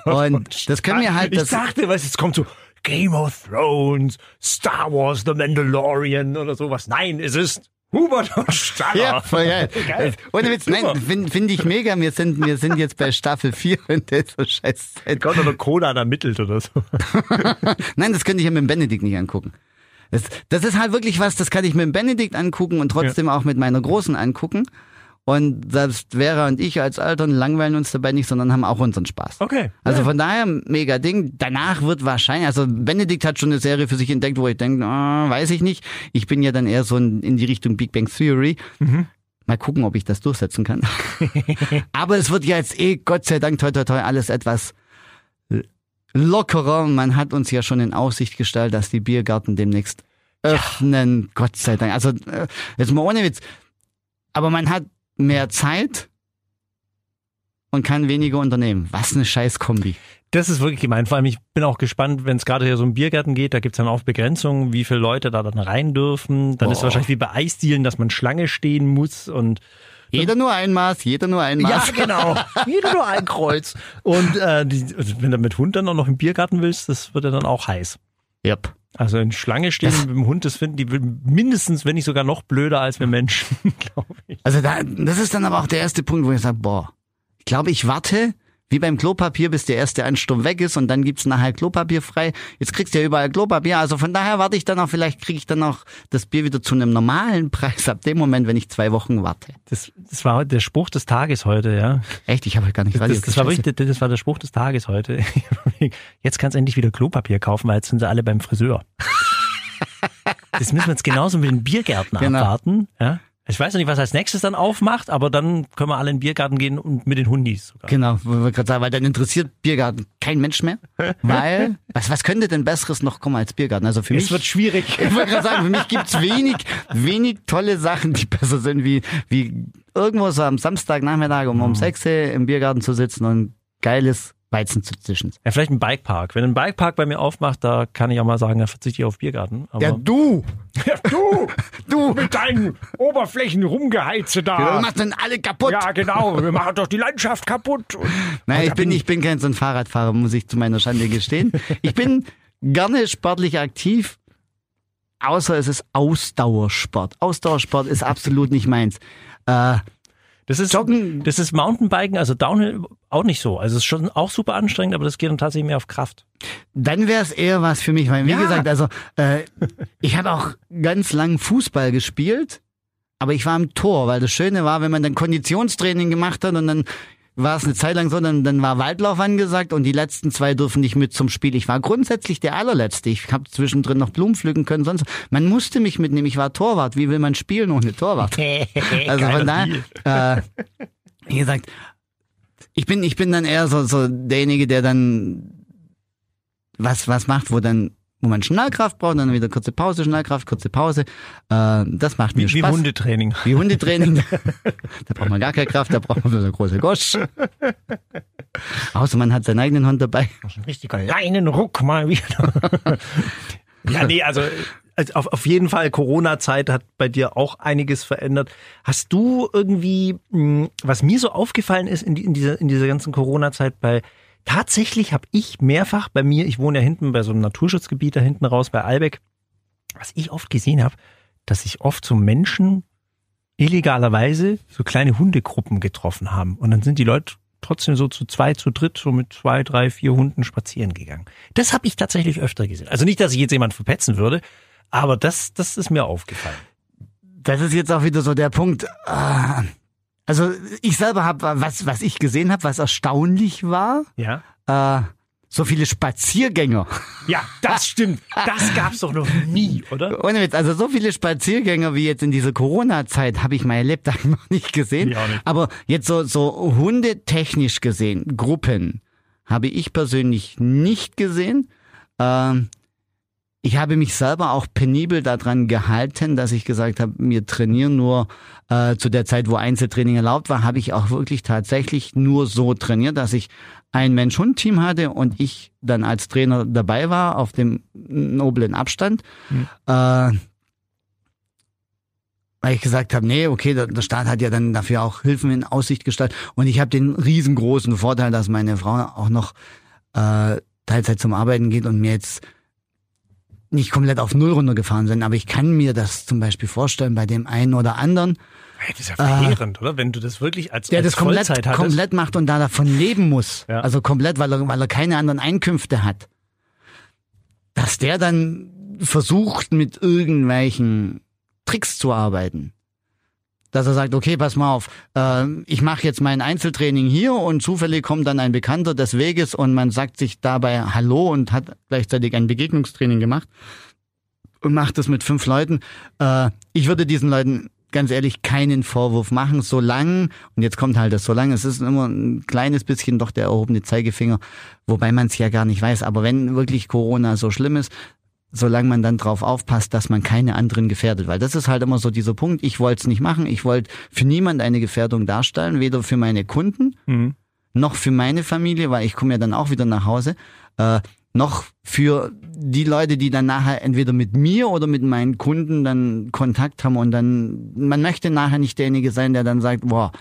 Und das können wir halt, Ich das, dachte, was, jetzt kommt so Game of Thrones, Star Wars, The Mandalorian oder sowas. Nein, es ist Hubert und <laughs> Staller. ja, voll geil. Geil. Ohne Witz, nein, finde find ich mega. Wir sind, wir sind jetzt bei Staffel 4 und der ist so scheiße. Gott oder Conan ermittelt oder so. Nein, das könnte ich ja mit dem Benedikt nicht angucken. Das, das ist halt wirklich was, das kann ich mit dem Benedikt angucken und trotzdem auch mit meiner Großen angucken. Und selbst Vera und ich als Eltern langweilen uns dabei nicht, sondern haben auch unseren Spaß. Okay. Also von daher, mega Ding. Danach wird wahrscheinlich, also Benedikt hat schon eine Serie für sich entdeckt, wo ich denke, ah, weiß ich nicht. Ich bin ja dann eher so in, in die Richtung Big Bang Theory. Mal gucken, ob ich das durchsetzen kann. <laughs> Aber es wird ja jetzt eh, Gott sei Dank, toi, toi, toi, alles etwas lockerer. Man hat uns ja schon in Aussicht gestellt, dass die Biergärten demnächst öffnen. Gott sei Dank. Also, äh, jetzt mal ohne Witz. Aber man hat mehr Zeit und kann weniger unternehmen. Was eine scheiß Kombi. Das ist wirklich gemein. Vor allem, ich bin auch gespannt, wenn es gerade hier so um Biergärten geht, da gibt's dann auch Begrenzungen, wie viele Leute da dann rein dürfen. Dann ist es Boah. wahrscheinlich wie bei Eisdielen, dass man Schlange stehen muss und Jeder nur ein Maß, jeder nur ein Maß. genau. <laughs> Jeder nur ein Kreuz. Und äh, die, also wenn du mit Hund dann auch noch im Biergarten willst, das wird ja dann auch heiß. Yep. Also in Schlange stehen <laughs> mit dem Hund, das finden die mindestens, wenn nicht sogar noch blöder als wir Menschen, <laughs> glaube ich. Also da, das ist dann aber auch der erste Punkt, wo ich sage, boah, ich glaube, ich warte, Wie beim Klopapier, bis der erste Ansturm weg ist und dann gibt's nachher Klopapier frei. Jetzt kriegst du ja überall Klopapier. Also von daher warte ich dann auch, vielleicht kriege ich dann auch das Bier wieder zu einem normalen <laughs> Preis ab dem Moment, wenn ich zwei Wochen warte. Das, das war der Spruch des Tages heute, ja. Echt, ich habe gar nicht Das, das, war wirklich, das war der Spruch des Tages heute. <laughs> Jetzt kannst du endlich wieder Klopapier kaufen, weil jetzt sind sie alle beim Friseur. <laughs> Das müssen wir jetzt genauso mit den Biergärten Genau. abwarten. Ja? Ich weiß noch nicht, was als nächstes dann aufmacht, aber dann können wir alle in den Biergarten gehen und mit den Hundis sogar. Genau, wollte ich gerade sagen, weil dann interessiert Biergarten kein Mensch mehr. <laughs> Weil, was, was könnte denn Besseres noch kommen als Biergarten? Also für mich. schwierig. <laughs> Ich wollte gerade sagen, für mich gibt's wenig, wenig tolle Sachen, die besser sind, wie, wie irgendwo so am Samstagnachmittag um, um 6 Uhr im Biergarten zu sitzen und geiles Weizen zu zischen. Ja, vielleicht ein Bikepark. Wenn ein Bikepark bei mir aufmacht, da kann ich auch mal sagen, da verzichte ich auf Biergarten. Aber Ja, du! Ja, du, <laughs> Du! mit deinen Oberflächen rumgeheize Du da. machst dann alle kaputt! Ja, genau. Wir machen doch die Landschaft kaputt. Und Nein, und ich bin, ich bin kein so ein Fahrradfahrer, muss ich zu meiner Schande gestehen. Ich bin gerne sportlich aktiv, außer es ist Ausdauersport. Ausdauersport ist absolut nicht meins. Äh, das ist, Joggen- das ist Mountainbiken, also Downhill auch nicht so. Also es ist schon auch super anstrengend, aber das geht dann tatsächlich mehr auf Kraft. dann wäre es eher was für mich, weil wie Ja. gesagt, also äh, ich habe auch ganz lang Fußball gespielt, aber ich war im Tor, weil das Schöne war, wenn man dann Konditionstraining gemacht hat und dann war es eine Zeit lang so, dann, dann war Waldlauf angesagt und die letzten zwei dürfen nicht mit zum Spiel. Ich war grundsätzlich der allerletzte. Ich habe zwischendrin noch Blumen pflücken können, sonst. Man musste mich mitnehmen. Ich war Torwart. Wie will man spielen ohne Torwart? <laughs> Also von daher, äh, wie gesagt, ich bin, ich bin dann eher so, so derjenige, der dann was, was macht, wo dann, wo man Schnellkraft braucht, dann wieder kurze Pause, Schnellkraft, kurze Pause. Äh, das macht mir Wie, wie Spaß. Hundetraining. Wie Hundetraining. <laughs> da braucht man gar keine Kraft, da braucht man so eine große Gosch. Außer man hat seinen eigenen Hund dabei. Ein richtiger Leinenruck mal wieder. <laughs> ja, nee, also, also auf, auf jeden Fall Corona-Zeit hat bei dir auch einiges verändert. Hast du irgendwie, mh, was mir so aufgefallen ist in, die, in, dieser, in dieser ganzen Corona-Zeit bei Tatsächlich habe ich mehrfach bei mir, ich wohne ja hinten bei so einem Naturschutzgebiet da hinten raus bei Albeck, was ich oft gesehen habe, dass sich oft so Menschen illegalerweise so kleine Hundegruppen getroffen haben. Und dann sind die Leute trotzdem so zu zwei, zu dritt, so mit zwei, drei, vier Hunden spazieren gegangen. Das habe ich tatsächlich öfter gesehen. Also nicht, dass ich jetzt jemand verpetzen würde, aber das, das ist mir aufgefallen. Das ist jetzt auch wieder so der Punkt. ah, Also ich selber habe, was, was ich gesehen habe, was erstaunlich war, Ja? äh, so viele Spaziergänger. Ja, das stimmt. Das gab's doch noch nie, oder? Ohne Witz, also so viele Spaziergänger wie jetzt in dieser Corona-Zeit habe ich mein Lebtag <laughs> noch nicht gesehen. Auch nicht. Aber jetzt so, so hundetechnisch gesehen, Gruppen, habe ich persönlich nicht gesehen. Ähm, ich habe mich selber auch penibel daran gehalten, dass ich gesagt habe, wir trainieren nur äh, zu der Zeit, wo Einzeltraining erlaubt war, habe ich auch wirklich tatsächlich nur so trainiert, dass ich ein Mensch-Hund-Team hatte und ich dann als Trainer dabei war auf dem noblen Abstand. Äh, weil ich gesagt habe, nee, okay, der, der Staat hat ja dann dafür auch Hilfen in Aussicht gestellt. Und ich habe den riesengroßen Vorteil, dass meine Frau auch noch äh, Teilzeit zum Arbeiten geht und mir jetzt nicht komplett auf Null runtergefahren sind. Aber ich kann mir das zum Beispiel vorstellen bei dem einen oder anderen, das ist ja verheerend, oder? Wenn du das wirklich als, der als das komplett, Vollzeit hattest. komplett macht und da davon leben muss. Ja. Also komplett, weil er, weil er keine anderen Einkünfte hat. Dass der dann versucht, mit irgendwelchen Tricks zu arbeiten. Dass er sagt, okay, pass mal auf, äh, ich mache jetzt mein Einzeltraining hier und zufällig kommt dann ein Bekannter des Weges und man sagt sich dabei Hallo und hat gleichzeitig ein Begegnungstraining gemacht und macht das mit fünf Leuten. Äh, ich würde diesen Leuten ganz ehrlich keinen Vorwurf machen, solange, und jetzt kommt halt das solange, es ist immer ein kleines bisschen doch der erhobene Zeigefinger, wobei man es ja gar nicht weiß, aber wenn wirklich Corona so schlimm ist, solange man dann drauf aufpasst, dass man keine anderen gefährdet, weil das ist halt immer so dieser Punkt, ich wollte es nicht machen, ich wollte für niemand eine Gefährdung darstellen, weder für meine Kunden, Mhm. noch für meine Familie, weil ich komme ja dann auch wieder nach Hause, äh, noch für die Leute, die dann nachher entweder mit mir oder mit meinen Kunden dann Kontakt haben und dann, man möchte nachher nicht derjenige sein, der dann sagt, boah,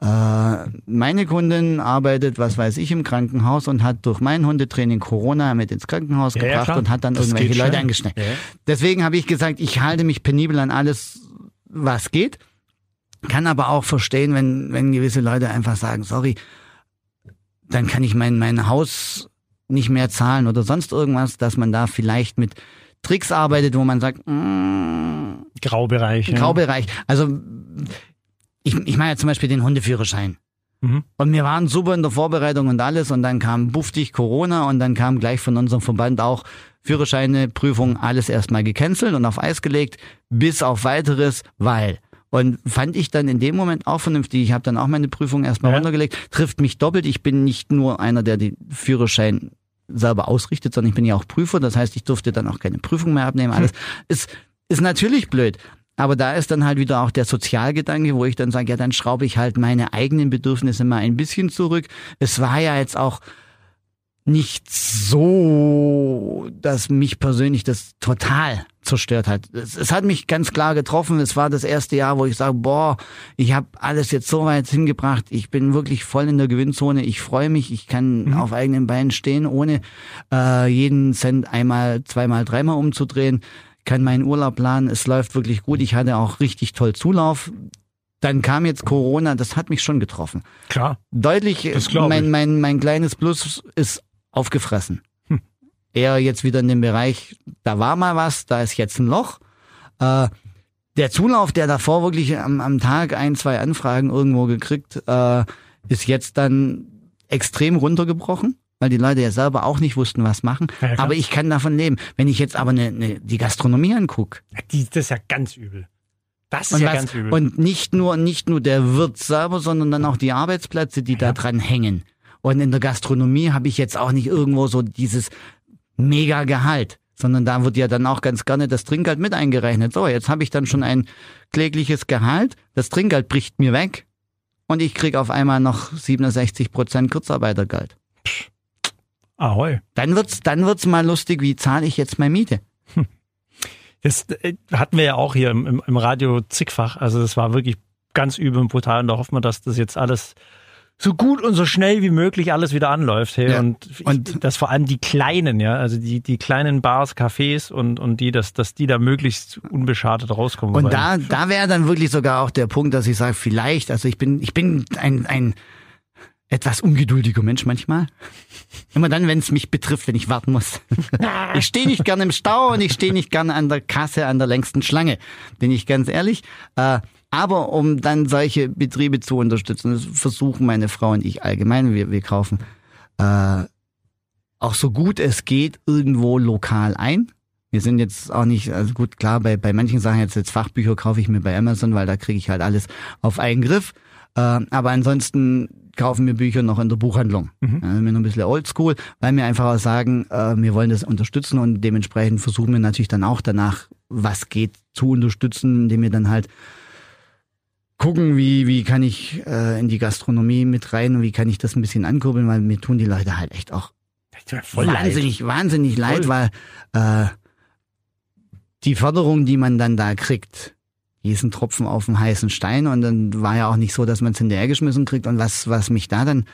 meine Kundin arbeitet, was weiß ich, im Krankenhaus und hat durch mein Hundetraining Corona mit ins Krankenhaus Ja, ja, gebracht klar. und hat dann Das irgendwelche Leute angesteckt. Ja. Deswegen habe ich gesagt, ich halte mich penibel an alles, was geht. Kann aber auch verstehen, wenn, wenn gewisse Leute einfach sagen, sorry, dann kann ich mein, mein Haus nicht mehr zahlen oder sonst irgendwas, dass man da vielleicht mit Tricks arbeitet, wo man sagt, mm, Graubereich. Ja. Graubereich. Also ich, ich meine ja zum Beispiel den Hundeführerschein. Mhm. Und wir waren super in der Vorbereitung und alles und dann kam bufftig Corona und dann kam gleich von unserem Verband auch Führerscheine, Prüfung, alles erstmal gecancelt und auf Eis gelegt, bis auf weiteres, weil. Und fand ich dann in dem Moment auch vernünftig. Ich habe dann auch meine Prüfung erstmal Ja. runtergelegt. Trifft mich doppelt. Ich bin nicht nur einer, der den Führerschein selber ausrichtet, sondern ich bin ja auch Prüfer. Das heißt, ich durfte dann auch keine Prüfung mehr abnehmen. Alles ist, ist natürlich blöd. Aber da ist dann halt wieder auch der Sozialgedanke, wo ich dann sage, ja, dann schraube ich halt meine eigenen Bedürfnisse mal ein bisschen zurück. Es war ja jetzt auch nicht so, dass mich persönlich das total zerstört hat. Es, es hat mich ganz klar getroffen. Es war das erste Jahr, wo ich sage, boah, ich habe alles jetzt so weit hingebracht. Ich bin wirklich voll in der Gewinnzone. Ich freue mich. Ich kann auf eigenen Beinen stehen, ohne äh, jeden Cent einmal, zweimal, dreimal umzudrehen. Kann meinen Urlaub planen. Es läuft wirklich gut. Ich hatte auch richtig toll Zulauf. Dann kam jetzt Corona. Das hat mich schon getroffen Klar. deutlich, mein, mein, mein kleines Plus ist aufgefressen. Eher jetzt wieder in dem Bereich, da war mal was, da ist jetzt ein Loch. Äh, der Zulauf, der davor wirklich am, am Tag ein, zwei Anfragen irgendwo gekriegt, äh, ist jetzt dann extrem runtergebrochen, weil die Leute ja selber auch nicht wussten, was machen. Ja, ja, aber ich kann davon leben. Wenn ich jetzt aber ne, ne, die Gastronomie angucke, Die, das ist ja ganz übel. Das ist und, ja was, ganz übel. und nicht nur, nicht nur der Wirt selber, sondern dann auch die Arbeitsplätze, die da dran hängen. Und in der Gastronomie habe ich jetzt auch nicht irgendwo so dieses mega Gehalt, sondern da wird ja dann auch ganz gerne das Trinkgeld mit eingerechnet. So, jetzt habe ich dann schon ein klägliches Gehalt, das Trinkgeld bricht mir weg und ich krieg auf einmal noch 67 Prozent Kurzarbeitergeld. Ahoi. Dann wird's, dann wird's mal lustig, wie zahle ich jetzt meine Miete? Das äh, hatten wir ja auch hier im, im, Radio zigfach. Also das war wirklich ganz übel und brutal. Und da hoffen wir, dass das jetzt alles so gut und so schnell wie möglich alles wieder anläuft. Hey. Ja. Und, ich, Und- dass vor allem die kleinen, ja, also die, die kleinen Bars, Cafés und, und die, dass, dass die da möglichst unbeschadet rauskommen. Und da, da wäre dann wirklich sogar auch der Punkt, dass ich sage, vielleicht, also ich bin, ich bin ein, ein etwas ungeduldiger Mensch manchmal. Immer dann, wenn es mich betrifft, wenn ich warten muss. <laughs> Ich stehe nicht gerne im Stau und ich stehe nicht gerne an der Kasse an der längsten Schlange, bin ich ganz ehrlich. Äh, Aber um dann solche Betriebe zu unterstützen, das versuchen meine Frau und ich allgemein, wir, wir kaufen äh, auch so gut es geht irgendwo lokal ein. Wir sind jetzt auch nicht, also gut, klar, bei, bei manchen Sachen jetzt, jetzt Fachbücher kaufe ich mir bei Amazon, weil da kriege ich halt alles auf einen Griff. Äh, aber ansonsten kaufen wir Bücher noch in der Buchhandlung. Mhm. Ja, wir noch ein bisschen oldschool, weil wir einfach auch sagen, äh, wir wollen das unterstützen und dementsprechend versuchen wir natürlich dann auch danach, was geht, zu unterstützen, indem wir dann halt gucken, wie, wie kann ich äh, in die Gastronomie mit rein und wie kann ich das ein bisschen ankurbeln, weil mir tun die Leute halt echt auch mir voll leid. wahnsinnig, wahnsinnig leid, Voll. weil äh, die Förderung, die man dann da kriegt, ist ein Tropfen auf dem heißen Stein und dann war ja auch nicht so, dass man es hinterhergeschmissen kriegt und was, was mich da dann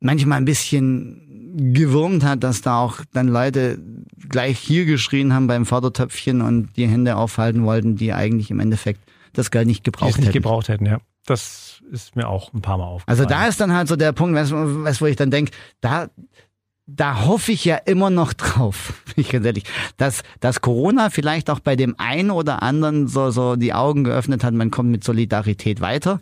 manchmal ein bisschen gewurmt hat, dass da auch dann Leute gleich hier geschrien haben beim Fördertöpfchen und die Hände aufhalten wollten, die eigentlich im Endeffekt das Geld nicht die gebraucht nicht hätten. gebraucht hätten, ja. Das ist mir auch ein paar Mal aufgefallen. Also da ist dann halt so der Punkt, du, weißt, wo ich dann denk, da, da hoffe ich ja immer noch drauf, <laughs> ich ganz ehrlich, dass, dass Corona vielleicht auch bei dem einen oder anderen so, so die Augen geöffnet hat, man kommt mit Solidarität weiter.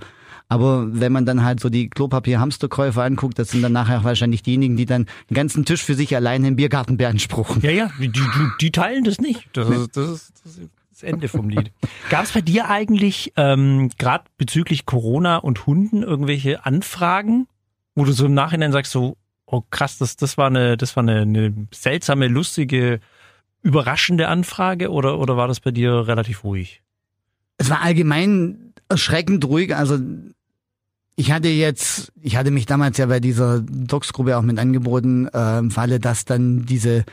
Aber wenn man dann halt so die Klopapier-Hamsterkäufer anguckt, das sind dann nachher wahrscheinlich diejenigen, die dann den ganzen Tisch für sich alleine im Biergarten beanspruchen. Ja, ja, die, die, die teilen das nicht. Das ist das, ist, das, ist das Ende vom Lied. Gab es bei dir eigentlich, ähm, gerade bezüglich Corona und Hunden, irgendwelche Anfragen, wo du so im Nachhinein sagst, so, oh krass, das, das war eine, das war eine, eine seltsame, lustige, überraschende Anfrage oder, oder war das bei dir relativ ruhig? Es war allgemein erschreckend ruhig. Also ich hatte jetzt, ich hatte mich damals ja bei dieser Docs-Gruppe auch mit angeboten, äh, im Falle, dass dann diese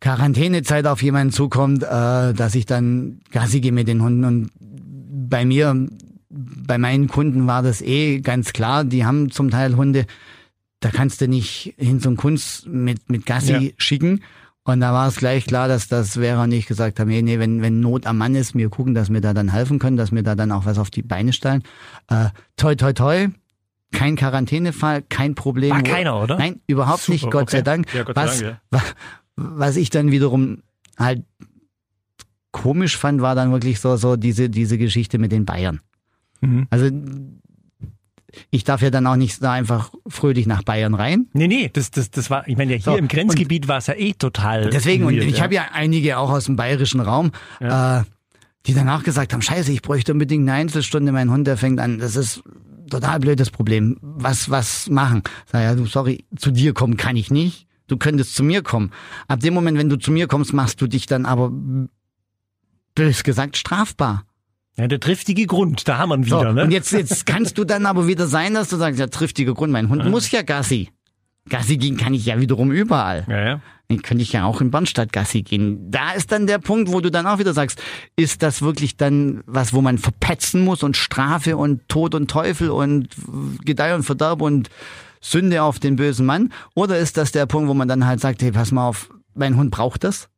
Quarantänezeit auf jemanden zukommt, äh, dass ich dann Gassi gehe mit den Hunden. Und bei mir, bei meinen Kunden war das eh ganz klar, die haben zum Teil Hunde, da kannst du nicht hin zum Kunst mit, mit Gassi Ja. schicken. Und da war es gleich klar, dass das wäre und ich gesagt haben, nee, nee, wenn, wenn Not am Mann ist, wir gucken, dass wir da dann helfen können, dass wir da dann auch was auf die Beine stellen. Äh, toi, toi, toi. kein Quarantänefall, kein Problem. War keiner, oder? Nein, überhaupt Super, nicht, Gott sei okay. Dank. Ja, Gott sei was, Dank, wa- was ich dann wiederum halt komisch fand, war dann wirklich so, so diese, diese Geschichte mit den Bayern. Mhm. Also ich darf ja dann auch nicht da einfach fröhlich nach Bayern rein. Nee, nee, das, das, das war, ich meine, ja, hier So, im Grenzgebiet war es ja eh total. Deswegen, und weird, ich habe ja einige auch aus dem bayerischen Raum, äh, die danach gesagt haben, scheiße, ich bräuchte unbedingt eine Einzelstunde, mein Hund, der fängt an. Das ist total blödes Problem. Was, was machen? Sag ja, du, sorry, zu dir kommen kann ich nicht. Du könntest zu mir kommen. Ab dem Moment, wenn du zu mir kommst, machst du dich dann aber, bös gesagt, strafbar. Ja, der triftige Grund, da haben wir ihn So, wieder, ne? Und jetzt, jetzt kannst du dann aber wieder sein, dass du sagst, ja, triftiger Grund, mein Hund muss ja Gassi. Gassi gehen kann ich ja wiederum überall. ja, ja. Dann könnte ich ja auch in Bernstadt Gassi gehen. Da ist dann der Punkt, wo du dann auch wieder sagst, ist das wirklich dann was, wo man verpetzen muss und Strafe und Tod und Teufel und Gedeih und Verderb und Sünde auf den bösen Mann? Oder ist das der Punkt, wo man dann halt sagt, hey, pass mal auf, mein Hund braucht das?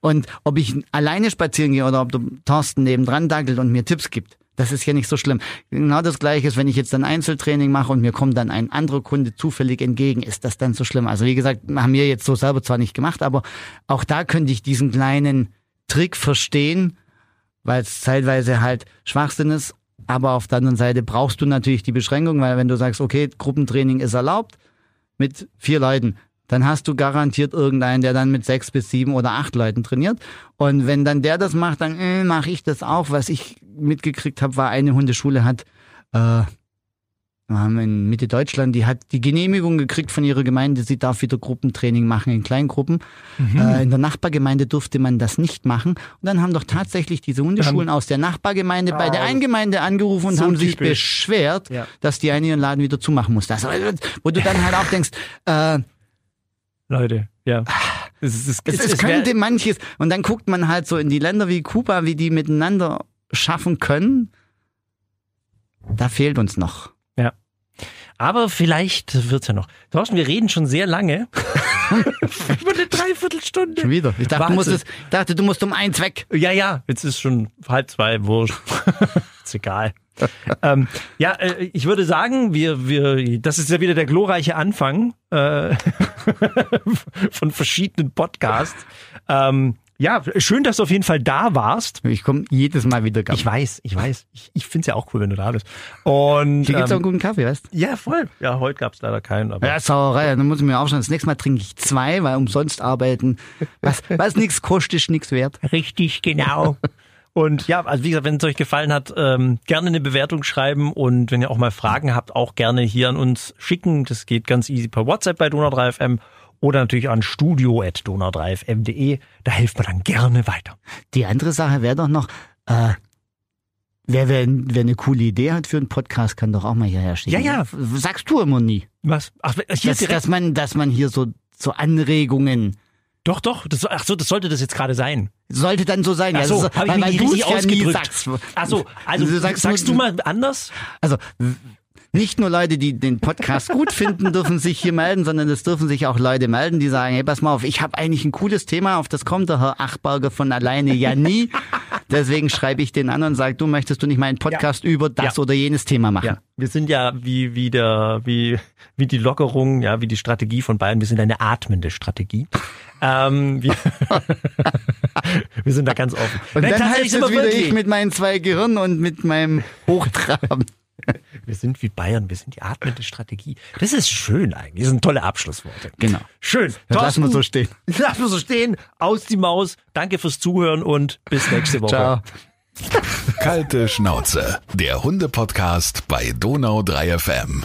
Und ob ich alleine spazieren gehe oder ob der Thorsten nebendran dackelt und mir Tipps gibt, das ist ja nicht so schlimm. Genau das Gleiche ist, wenn ich jetzt ein Einzeltraining mache und mir kommt dann ein anderer Kunde zufällig entgegen, ist das dann so schlimm? Also wie gesagt, haben wir jetzt so selber zwar nicht gemacht, aber auch da könnte ich diesen kleinen Trick verstehen, weil es zeitweise halt Schwachsinn ist. Aber auf der anderen Seite brauchst du natürlich die Beschränkung, weil wenn du sagst, okay, Gruppentraining ist erlaubt mit vier Leuten, dann hast du garantiert irgendeinen, der dann mit sechs bis sieben oder acht Leuten trainiert. Und wenn dann der das macht, dann äh, mache ich das auch. Was ich mitgekriegt habe, war eine Hundeschule hat äh, wir haben in Mitte Deutschland, die hat die Genehmigung gekriegt von ihrer Gemeinde, sie darf wieder Gruppentraining machen in Kleingruppen. Äh, in der Nachbargemeinde durfte man das nicht machen. Und dann haben doch tatsächlich diese Hundeschulen aus der Nachbargemeinde bei der einen Gemeinde angerufen und So haben sich typisch. beschwert, Ja. dass die einen ihren Laden wieder zumachen musste. Also, wo du dann halt auch denkst, äh, Leute, ja. Es, es, es, es, es könnte manches, und dann guckt man halt so in die Länder wie Kuba, wie die miteinander schaffen können. Da fehlt uns noch. Ja. Aber vielleicht wird's ja noch. Thorsten, wir reden schon sehr lange. <laughs> Über eine Dreiviertelstunde. Schon wieder. Ich dachte, du Wahnsinn. musst, es- ich dachte, du musst um eins weg. Ja, ja, jetzt ist schon halb zwei, wurscht. <laughs> ist egal. <laughs> ähm, ja, äh, ich würde sagen, wir, wir, das ist ja wieder der glorreiche Anfang äh, <laughs> von verschiedenen Podcasts. Ähm, ja, schön, dass du auf jeden Fall da warst. Ich komme jedes Mal wieder. Ich weiß, ich weiß. Ich, ich finde es ja auch cool, wenn du da bist. Und Hier gibt's auch einen ähm, guten Kaffee, weißt du? ja, voll. Ja, heute gab's leider keinen. Aber Ja, Sauerei. Dann muss ich mir auch schon, das nächste Mal trinke ich zwei, weil umsonst arbeiten. Was, was nichts kostet, ist nichts wert. Richtig, genau. <laughs> Und ja, also wie gesagt, wenn es euch gefallen hat, ähm, gerne eine Bewertung schreiben und wenn ihr auch mal Fragen habt, auch gerne hier an uns schicken. Das geht ganz easy per WhatsApp bei Donau3FM oder natürlich an studio.donau3fm.de. Da hilft man dann gerne weiter. Die andere Sache wäre doch noch, äh, wer, wer, wer eine coole Idee hat für einen Podcast, kann doch auch mal hierher schicken. Ja, ja. Sagst du immer nie. Was? Ach, hier Dass, direkt. dass man, dass man hier so, so Anregungen Doch, doch. Das, ach so, das sollte das jetzt gerade sein. sollte dann so sein. Ach so, also, habe ich mich nicht richtig es ja ausgedrückt. sagst. Ach so, also sagst sagst, du mal anders? Also nicht nur Leute, die den Podcast gut finden, dürfen sich hier melden, sondern es dürfen sich auch Leute melden, die sagen, hey, pass mal auf, ich habe eigentlich ein cooles Thema, auf das kommt der Herr Achberger von alleine ja nie. <laughs> Deswegen schreibe ich den an und sage, du möchtest du nicht meinen Podcast über das Ja. oder jenes Thema machen. Ja, wir sind ja wie, wie der, wie, wie die Lockerung, ja, wie die Strategie von Bayern. Wir sind eine atmende Strategie. <laughs> Ähm, wir, <laughs> wir sind da ganz offen. Und Nein, dann heißt es wieder wirklich. ich mit meinen zwei Gehirnen und mit meinem Hochtraben. <laughs> Wir sind wie Bayern, wir sind die atmende Strategie. Das ist schön eigentlich. Das sind tolle Abschlussworte. Genau. Schön. Das lassen wir so stehen. <laughs> Lassen wir so stehen. Aus die Maus. Danke fürs Zuhören und bis nächste Woche. Ciao. Kalte Schnauze, der Hunde-Podcast bei Donau 3 FM.